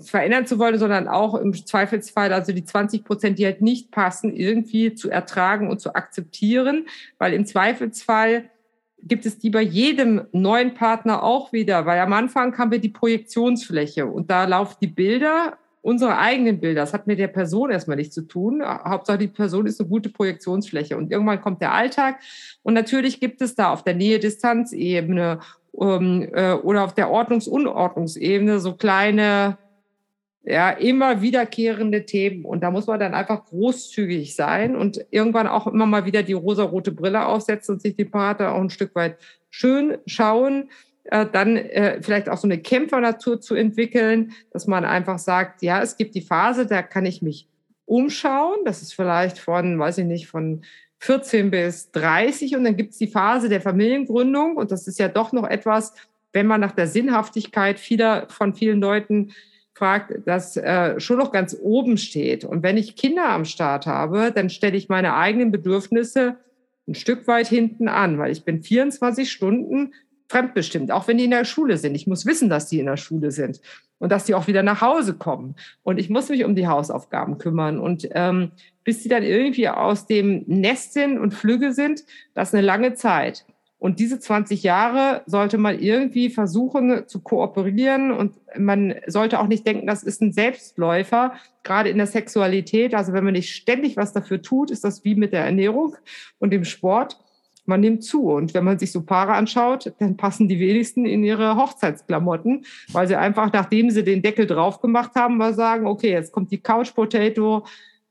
verändern zu wollen, sondern auch im Zweifelsfall, also die 20 Prozent, die halt nicht passen, irgendwie zu ertragen und zu akzeptieren, weil im Zweifelsfall gibt es die bei jedem neuen Partner auch wieder, weil am Anfang haben wir die Projektionsfläche und da laufen die Bilder unsere eigenen Bilder. Das hat mit der Person erstmal nichts zu tun. Hauptsache, die Person ist eine gute Projektionsfläche. Und irgendwann kommt der Alltag. Und natürlich gibt es da auf der Nähe-Distanz-Ebene ähm, äh, oder auf der Ordnungs-Unordnungsebene so kleine Ja, immer wiederkehrende Themen. Und da muss man dann einfach großzügig sein und irgendwann auch immer mal wieder die rosarote Brille aufsetzen und sich die Partner auch ein Stück weit schön schauen. Äh, dann äh, vielleicht auch so eine Kämpfernatur zu entwickeln, dass man einfach sagt, ja, es gibt die Phase, da kann ich mich umschauen. Das ist vielleicht von, weiß ich nicht, von 14 bis 30 und dann gibt es die Phase der Familiengründung und das ist ja doch noch etwas, wenn man nach der Sinnhaftigkeit vieler von vielen Leuten fragt, das äh, schon noch ganz oben steht. Und wenn ich Kinder am Start habe, dann stelle ich meine eigenen Bedürfnisse ein Stück weit hinten an, weil ich bin 24 Stunden fremdbestimmt, auch wenn die in der Schule sind. Ich muss wissen, dass die in der Schule sind und dass die auch wieder nach Hause kommen. Und ich muss mich um die Hausaufgaben kümmern. Und ähm, bis sie dann irgendwie aus dem Nest sind und Flügge sind, das ist eine lange Zeit. Und diese 20 Jahre sollte man irgendwie versuchen zu kooperieren und man sollte auch nicht denken, das ist ein Selbstläufer, gerade in der Sexualität. Also wenn man nicht ständig was dafür tut, ist das wie mit der Ernährung und dem Sport man nimmt zu. Und wenn man sich so Paare anschaut, dann passen die wenigsten in ihre Hochzeitsklamotten, weil sie einfach, nachdem sie den Deckel drauf gemacht haben, mal sagen, okay, jetzt kommt die Couch Potato,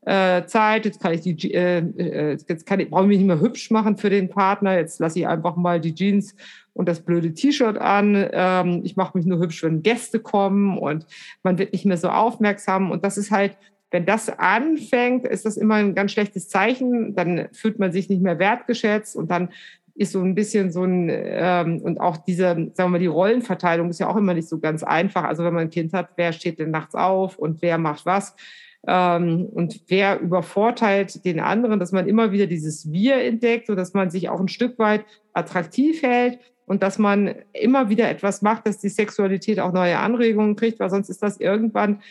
äh, Zeit, jetzt kann ich die, äh, äh, jetzt kann ich, brauche ich mich nicht mehr hübsch machen für den Partner, jetzt lasse ich einfach mal die Jeans und das blöde T-Shirt an. Ähm, ich mache mich nur hübsch, wenn Gäste kommen und man wird nicht mehr so aufmerksam. Und das ist halt wenn das anfängt, ist das immer ein ganz schlechtes Zeichen. Dann fühlt man sich nicht mehr wertgeschätzt und dann ist so ein bisschen so ein, ähm, und auch diese, sagen wir mal, die Rollenverteilung ist ja auch immer nicht so ganz einfach. Also wenn man ein Kind hat, wer steht denn nachts auf und wer macht was? Ähm, und wer übervorteilt den anderen, dass man immer wieder dieses Wir entdeckt, so dass man sich auch ein Stück weit attraktiv hält und dass man immer wieder etwas macht, dass die Sexualität auch neue Anregungen kriegt, weil sonst ist das irgendwann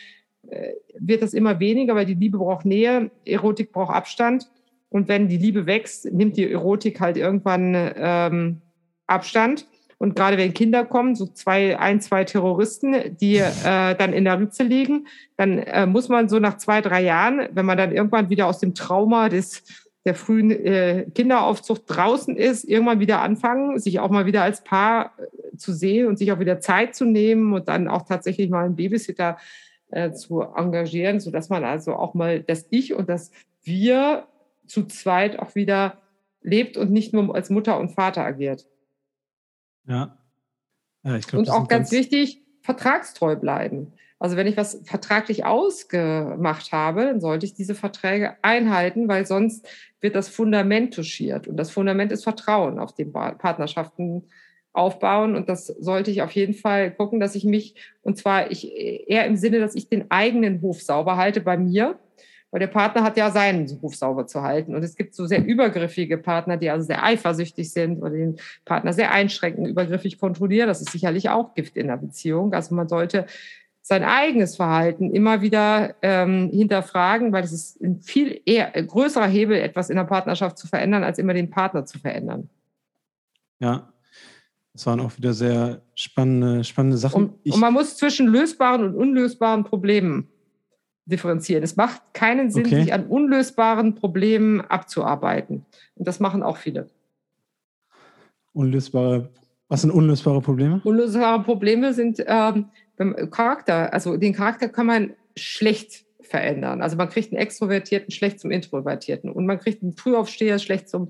äh, wird das immer weniger, weil die Liebe braucht Nähe, Erotik braucht Abstand. Und wenn die Liebe wächst, nimmt die Erotik halt irgendwann ähm, Abstand. Und gerade wenn Kinder kommen, so zwei, ein, zwei Terroristen, die äh, dann in der Ritze liegen, dann äh, muss man so nach zwei, drei Jahren, wenn man dann irgendwann wieder aus dem Trauma des, der frühen äh, Kinderaufzucht draußen ist, irgendwann wieder anfangen, sich auch mal wieder als Paar äh, zu sehen und sich auch wieder Zeit zu nehmen und dann auch tatsächlich mal einen Babysitter äh, zu engagieren, sodass man also auch mal das Ich und das Wir zu zweit auch wieder lebt und nicht nur als Mutter und Vater agiert. Ja. ja ich glaub, und auch ganz, ganz wichtig, vertragstreu bleiben. Also wenn ich was vertraglich ausgemacht habe, dann sollte ich diese Verträge einhalten, weil sonst wird das Fundament touchiert. Und das Fundament ist Vertrauen, auf dem Partnerschaften aufbauen. Und das sollte ich auf jeden Fall gucken, dass ich mich, und zwar ich eher im Sinne, dass ich den eigenen Hof sauber halte bei mir. Weil der Partner hat ja seinen Hof sauber zu halten. Und es gibt so sehr übergriffige Partner, die also sehr eifersüchtig sind oder den Partner sehr einschränken, übergriffig kontrollieren. Das ist sicherlich auch Gift in der Beziehung. Also man sollte sein eigenes Verhalten immer wieder ähm, hinterfragen, weil es ist ein viel eher größerer Hebel, etwas in der Partnerschaft zu verändern, als immer den Partner zu verändern. Ja, das waren auch wieder sehr spannende, spannende Sachen. Und, und man muss zwischen lösbaren und unlösbaren Problemen differenzieren. Es macht keinen Sinn, okay. sich an unlösbaren Problemen abzuarbeiten. Und das machen auch viele. Unlösbare, was sind unlösbare Probleme? Unlösbare Probleme sind ähm, Charakter. Also den Charakter kann man schlecht verändern. Also man kriegt einen Extrovertierten schlecht zum Introvertierten und man kriegt einen Frühaufsteher schlecht zum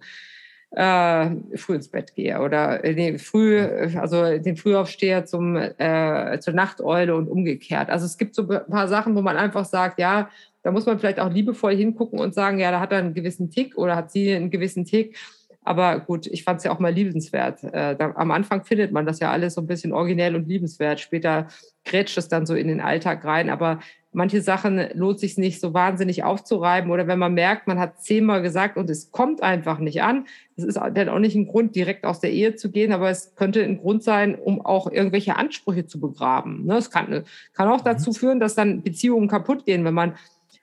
äh, früh ins Bett gehe oder äh, nee, früh, also den Frühaufsteher zum, äh, zur Nachteule und umgekehrt. Also es gibt so ein paar Sachen, wo man einfach sagt, ja, da muss man vielleicht auch liebevoll hingucken und sagen, ja, da hat er einen gewissen Tick oder hat sie einen gewissen Tick. Aber gut, ich fand es ja auch mal liebenswert. Äh, da, am Anfang findet man das ja alles so ein bisschen originell und liebenswert. Später grätscht es dann so in den Alltag rein. Aber manche Sachen lohnt sich nicht so wahnsinnig aufzureiben oder wenn man merkt, man hat zehnmal gesagt und es kommt einfach nicht an. Das ist dann auch nicht ein Grund, direkt aus der Ehe zu gehen, aber es könnte ein Grund sein, um auch irgendwelche Ansprüche zu begraben. Ne, es kann, kann auch mhm. dazu führen, dass dann Beziehungen kaputt gehen, wenn man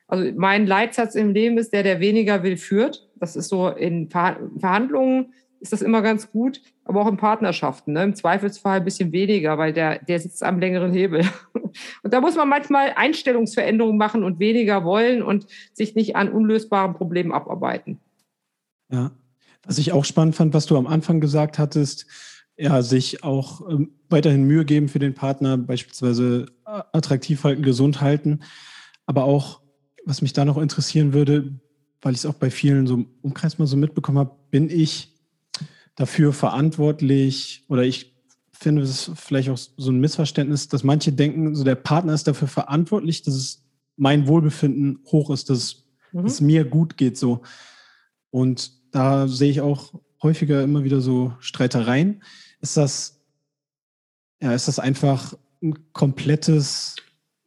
also mein Leitsatz im Leben ist, der, der weniger will, führt. Das ist so in Verhandlungen ist das immer ganz gut, aber auch in Partnerschaften. Ne? Im Zweifelsfall ein bisschen weniger, weil der, der sitzt am längeren Hebel. Und da muss man manchmal Einstellungsveränderungen machen und weniger wollen und sich nicht an unlösbaren Problemen abarbeiten. Ja, was ich auch spannend fand, was du am Anfang gesagt hattest, ja, sich auch ähm, weiterhin Mühe geben für den Partner, beispielsweise äh, attraktiv halten, gesund halten. Aber auch, was mich da noch interessieren würde, weil ich es auch bei vielen so im Umkreis mal so mitbekommen habe, bin ich dafür verantwortlich oder ich finde es vielleicht auch so ein Missverständnis, dass manche denken, so der Partner ist dafür verantwortlich, dass es mein Wohlbefinden hoch ist, dass mhm. es mir gut geht so. Und da sehe ich auch häufiger immer wieder so Streitereien. Ist das, ja, ist das einfach ein komplettes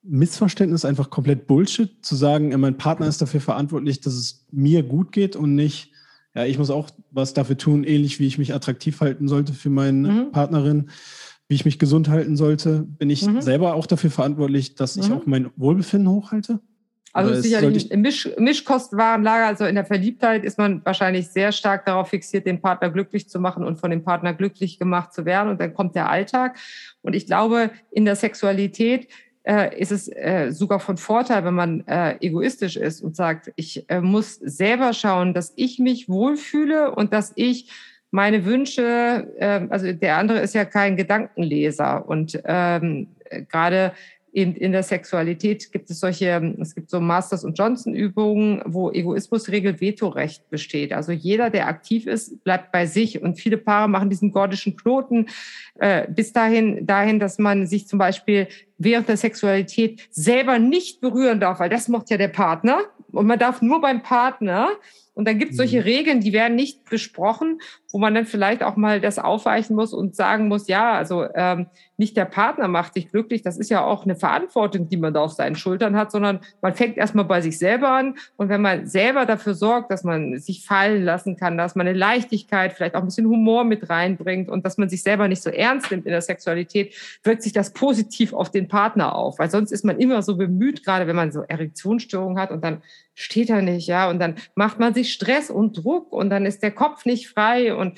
Missverständnis, einfach komplett Bullshit, zu sagen, mein Partner ist dafür verantwortlich, dass es mir gut geht und nicht, ja, ich muss auch was dafür tun, ähnlich wie ich mich attraktiv halten sollte für meine mhm. Partnerin, wie ich mich gesund halten sollte. Bin ich mhm. selber auch dafür verantwortlich, dass ich mhm. auch mein Wohlbefinden hochhalte? Also sicherlich im Misch, Mischkostenwarenlager, also in der Verliebtheit ist man wahrscheinlich sehr stark darauf fixiert, den Partner glücklich zu machen und von dem Partner glücklich gemacht zu werden. Und dann kommt der Alltag. Und ich glaube, in der Sexualität äh, ist es äh, sogar von Vorteil, wenn man äh, egoistisch ist und sagt, ich äh, muss selber schauen, dass ich mich wohlfühle und dass ich meine Wünsche, äh, also der andere ist ja kein Gedankenleser und ähm, gerade eben in der Sexualität gibt es solche, es gibt so Masters- und Johnson-Übungen, wo Egoismusregel Vetorecht besteht. Also jeder, der aktiv ist, bleibt bei sich. Und viele Paare machen diesen gordischen Knoten äh, bis dahin, dahin, dass man sich zum Beispiel während der Sexualität selber nicht berühren darf, weil das macht ja der Partner. Und man darf nur beim Partner und dann gibt es solche mhm. Regeln, die werden nicht besprochen, wo man dann vielleicht auch mal das aufweichen muss und sagen muss, ja, also ähm, nicht der Partner macht dich glücklich, das ist ja auch eine Verantwortung, die man da auf seinen Schultern hat, sondern man fängt erstmal bei sich selber an. Und wenn man selber dafür sorgt, dass man sich fallen lassen kann, dass man eine Leichtigkeit, vielleicht auch ein bisschen Humor mit reinbringt und dass man sich selber nicht so ernst nimmt in der Sexualität, wirkt sich das positiv auf den Partner auf. Weil sonst ist man immer so bemüht, gerade wenn man so Erektionsstörungen hat und dann steht er nicht, ja, und dann macht man sich Stress und Druck und dann ist der Kopf nicht frei und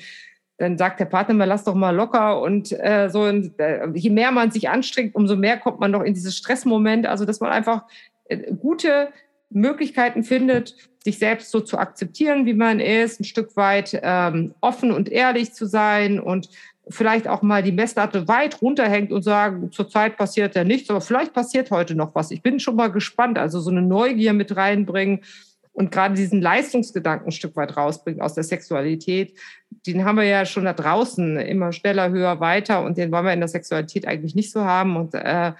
dann sagt der Partner mal, lass doch mal locker und äh, so. Und, äh, je mehr man sich anstrengt, umso mehr kommt man doch in dieses Stressmoment. Also dass man einfach äh, gute Möglichkeiten findet, sich selbst so zu akzeptieren, wie man ist, ein Stück weit ähm, offen und ehrlich zu sein und vielleicht auch mal die Messlatte weit runterhängt und sagen, zurzeit passiert ja nichts, aber vielleicht passiert heute noch was. Ich bin schon mal gespannt. Also so eine Neugier mit reinbringen und gerade diesen Leistungsgedanken ein Stück weit rausbringt aus der Sexualität, den haben wir ja schon da draußen immer schneller, höher, weiter und den wollen wir in der Sexualität eigentlich nicht so haben und äh,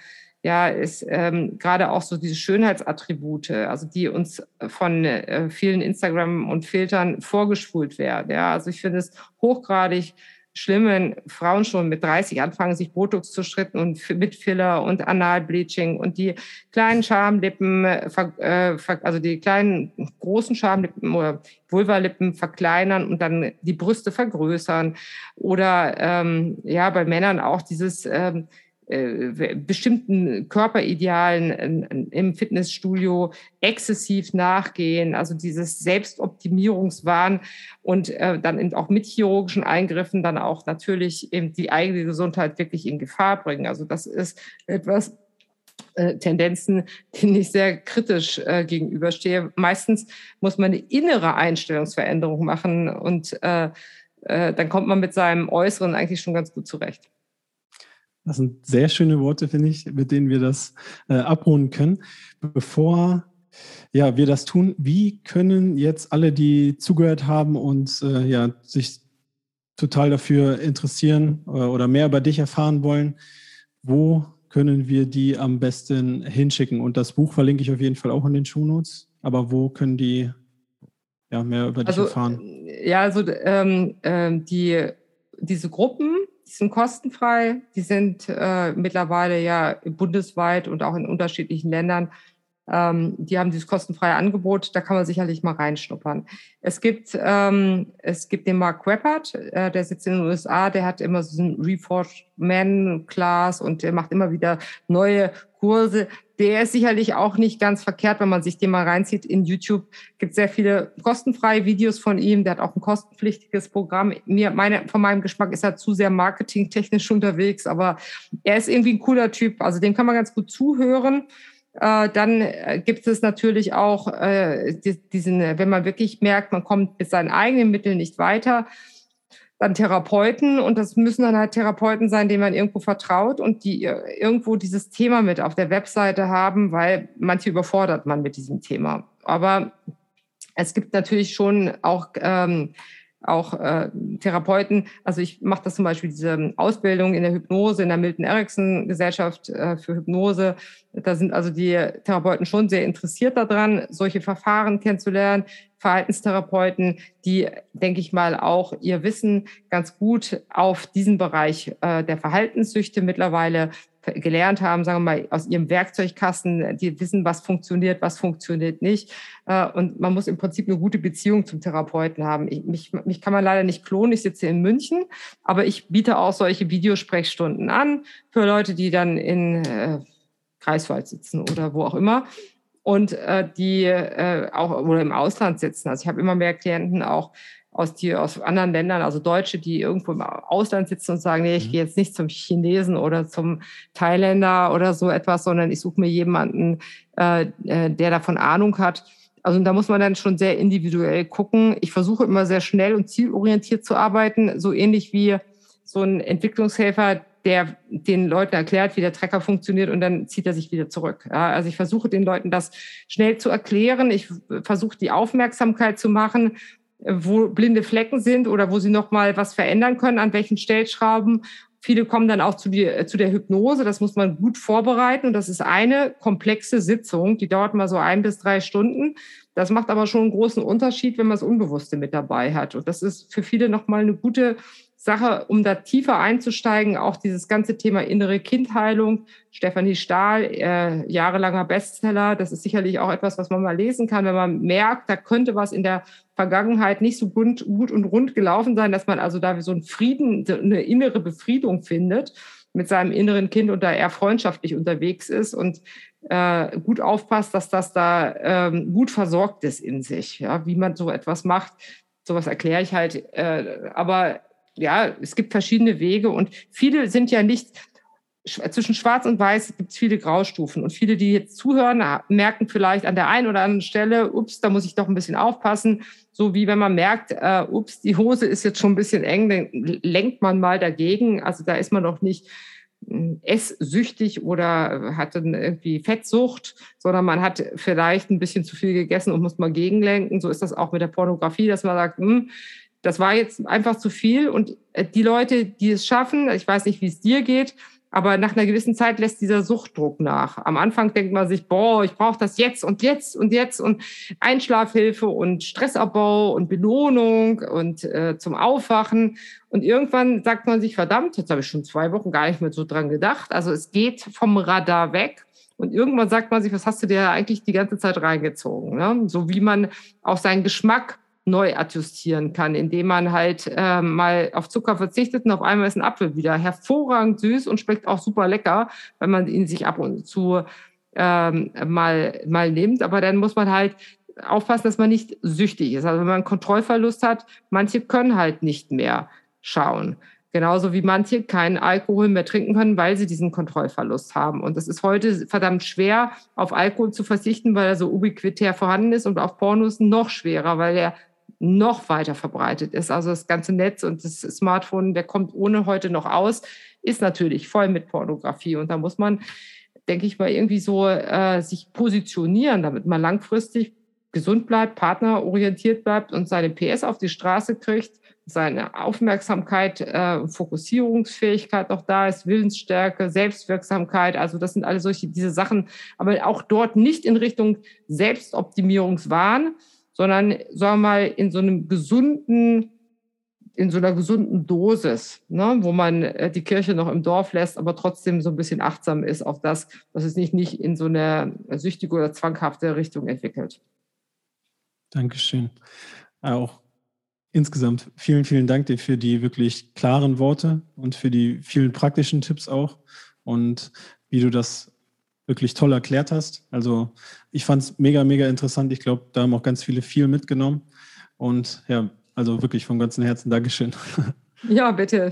ja, ist ähm, gerade auch so diese Schönheitsattribute, also die uns von äh, vielen Instagram und Filtern vorgespult werden. Ja, also ich finde es hochgradig schlimm, wenn Frauen schon mit 30 anfangen, sich Botox zu schritten und mit Filler und Analbleaching und die kleinen Schamlippen, äh, also die kleinen großen Schamlippen oder Vulvalippen verkleinern und dann die Brüste vergrößern. Oder ähm, ja, bei Männern auch dieses ähm, äh, bestimmten Körperidealen im Fitnessstudio exzessiv nachgehen, also dieses Selbstoptimierungswahn und äh, dann eben auch mit chirurgischen Eingriffen dann auch natürlich eben die eigene Gesundheit wirklich in Gefahr bringen. Also das ist etwas, äh, Tendenzen, denen ich sehr kritisch gegenüberstehe. Meistens muss man eine innere Einstellungsveränderung machen und dann kommt man mit seinem Äußeren eigentlich schon ganz gut zurecht. Das sind sehr schöne Worte, finde ich, mit denen wir das äh, abrunden können. Bevor ja, wir das tun, wie können jetzt alle, die zugehört haben und äh, ja, sich total dafür interessieren äh, oder mehr über dich erfahren wollen, wo können wir die am besten hinschicken? Und das Buch verlinke ich auf jeden Fall auch in den Shownotes. Aber wo können die ja, mehr über dich also, erfahren? Ja, also ähm, ähm, die, diese Gruppen, die sind kostenfrei. Die sind äh, mittlerweile ja bundesweit und auch in unterschiedlichen Ländern. Ähm, die haben dieses kostenfreie Angebot. Da kann man sicherlich mal reinschnuppern. Es gibt, ähm, es gibt den Mark Weppert, äh, der sitzt in den USA. Der hat immer so einen Reforged Man Class und der macht immer wieder neue Kurse der ist sicherlich auch nicht ganz verkehrt, wenn man sich den mal reinzieht. In YouTube gibt es sehr viele kostenfreie Videos von ihm. Der hat auch ein kostenpflichtiges Programm. Mir, meine, von meinem Geschmack ist er zu sehr marketingtechnisch unterwegs, aber er ist irgendwie ein cooler Typ. Also dem kann man ganz gut zuhören. Äh, dann äh, gibt es natürlich auch äh, diesen, wenn man wirklich merkt, man kommt mit seinen eigenen Mitteln nicht weiter, dann Therapeuten und das müssen dann halt Therapeuten sein, denen man irgendwo vertraut und die irgendwo dieses Thema mit auf der Webseite haben, weil manche überfordert man mit diesem Thema. Aber es gibt natürlich schon auch ähm, auch äh, Therapeuten. Also ich mache das zum Beispiel diese Ausbildung in der Hypnose, in der Milton Erickson Gesellschaft äh, für Hypnose. Da sind also die Therapeuten schon sehr interessiert daran, solche Verfahren kennenzulernen. Verhaltenstherapeuten, die, denke ich mal, auch ihr Wissen ganz gut auf diesen Bereich äh, der Verhaltenssüchte mittlerweile gelernt haben, sagen wir mal, aus ihrem Werkzeugkasten, die wissen, was funktioniert, was funktioniert nicht. Äh, und man muss im Prinzip eine gute Beziehung zum Therapeuten haben. Ich, mich, mich kann man leider nicht klonen, ich sitze in München, aber ich biete auch solche Videosprechstunden an für Leute, die dann in äh, Greifswald sitzen oder wo auch immer und äh, die äh, auch oder im Ausland sitzen. Also ich habe immer mehr Klienten auch aus, die, aus anderen Ländern, also Deutsche, die irgendwo im Ausland sitzen und sagen, nee, ich mhm. gehe jetzt nicht zum Chinesen oder zum Thailänder oder so etwas, sondern ich suche mir jemanden, äh, äh, der davon Ahnung hat. Also da muss man dann schon sehr individuell gucken. Ich versuche immer sehr schnell und zielorientiert zu arbeiten, so ähnlich wie so ein Entwicklungshelfer, der den Leuten erklärt, wie der Trecker funktioniert und dann zieht er sich wieder zurück. Ja, also ich versuche den Leuten das schnell zu erklären. Ich versuche die Aufmerksamkeit zu machen wo blinde Flecken sind oder wo sie noch mal was verändern können, an welchen Stellschrauben. Viele kommen dann auch zu, die, äh, zu der Hypnose. Das muss man gut vorbereiten. Und das ist eine komplexe Sitzung. Die dauert mal so ein bis drei Stunden. Das macht aber schon einen großen Unterschied, wenn man das Unbewusste mit dabei hat. Und das ist für viele nochmal eine gute Sache, um da tiefer einzusteigen, auch dieses ganze Thema innere Kindheilung. Stefanie Stahl, äh, jahrelanger Bestseller, das ist sicherlich auch etwas, was man mal lesen kann, wenn man merkt, da könnte was in der Vergangenheit nicht so gut, gut und rund gelaufen sein, dass man also da so einen Frieden, eine innere Befriedung findet mit seinem inneren Kind und da eher freundschaftlich unterwegs ist und äh, gut aufpasst, dass das da ähm, gut versorgt ist in sich, ja, wie man so etwas macht. Sowas erkläre ich halt. Äh, aber ja, es gibt verschiedene Wege und viele sind ja nicht zwischen Schwarz und Weiß gibt es viele Graustufen. Und viele, die jetzt zuhören, merken vielleicht an der einen oder anderen Stelle, ups, da muss ich doch ein bisschen aufpassen. So wie wenn man merkt, äh, ups, die Hose ist jetzt schon ein bisschen eng, dann lenkt man mal dagegen. Also da ist man noch nicht hm, esssüchtig oder hat dann irgendwie Fettsucht, sondern man hat vielleicht ein bisschen zu viel gegessen und muss mal gegenlenken. So ist das auch mit der Pornografie, dass man sagt, hm, das war jetzt einfach zu viel. Und äh, die Leute, die es schaffen, ich weiß nicht, wie es dir geht, aber nach einer gewissen Zeit lässt dieser Suchtdruck nach. Am Anfang denkt man sich, boah, ich brauche das jetzt und jetzt und jetzt und Einschlafhilfe und Stressabbau und Belohnung und äh, zum Aufwachen. Und irgendwann sagt man sich, verdammt, jetzt habe ich schon zwei Wochen gar nicht mehr so dran gedacht. Also es geht vom Radar weg. Und irgendwann sagt man sich, was hast du dir eigentlich die ganze Zeit reingezogen? Ne? So wie man auch seinen Geschmack neu adjustieren kann, indem man halt äh, mal auf Zucker verzichtet und auf einmal ist ein Apfel wieder hervorragend süß und schmeckt auch super lecker, wenn man ihn sich ab und zu ähm, mal, mal nimmt. Aber dann muss man halt aufpassen, dass man nicht süchtig ist. Also wenn man einen Kontrollverlust hat, manche können halt nicht mehr schauen. Genauso wie manche keinen Alkohol mehr trinken können, weil sie diesen Kontrollverlust haben. Und es ist heute verdammt schwer, auf Alkohol zu verzichten, weil er so ubiquitär vorhanden ist und auf Pornos noch schwerer, weil er noch weiter verbreitet ist. Also das ganze Netz und das Smartphone, der kommt ohne heute noch aus, ist natürlich voll mit Pornografie. Und da muss man, denke ich mal, irgendwie so äh, sich positionieren, damit man langfristig gesund bleibt, partnerorientiert bleibt und seine PS auf die Straße kriegt, seine Aufmerksamkeit, äh, Fokussierungsfähigkeit noch da ist, Willensstärke, Selbstwirksamkeit. Also das sind alle solche diese Sachen, aber auch dort nicht in Richtung Selbstoptimierungswahn, sondern sagen wir mal in so einem gesunden, in so einer gesunden Dosis, ne, wo man äh, die Kirche noch im Dorf lässt, aber trotzdem so ein bisschen achtsam ist auf das, dass es nicht, nicht in so eine süchtige oder zwanghafte Richtung entwickelt. Dankeschön. Auch insgesamt vielen, vielen Dank dir für die wirklich klaren Worte und für die vielen praktischen Tipps auch und wie du das wirklich toll erklärt hast. Also ich fand es mega, mega interessant. Ich glaube, da haben auch ganz viele viel mitgenommen. Und ja, also wirklich vom ganzen Herzen Dankeschön. Ja, bitte.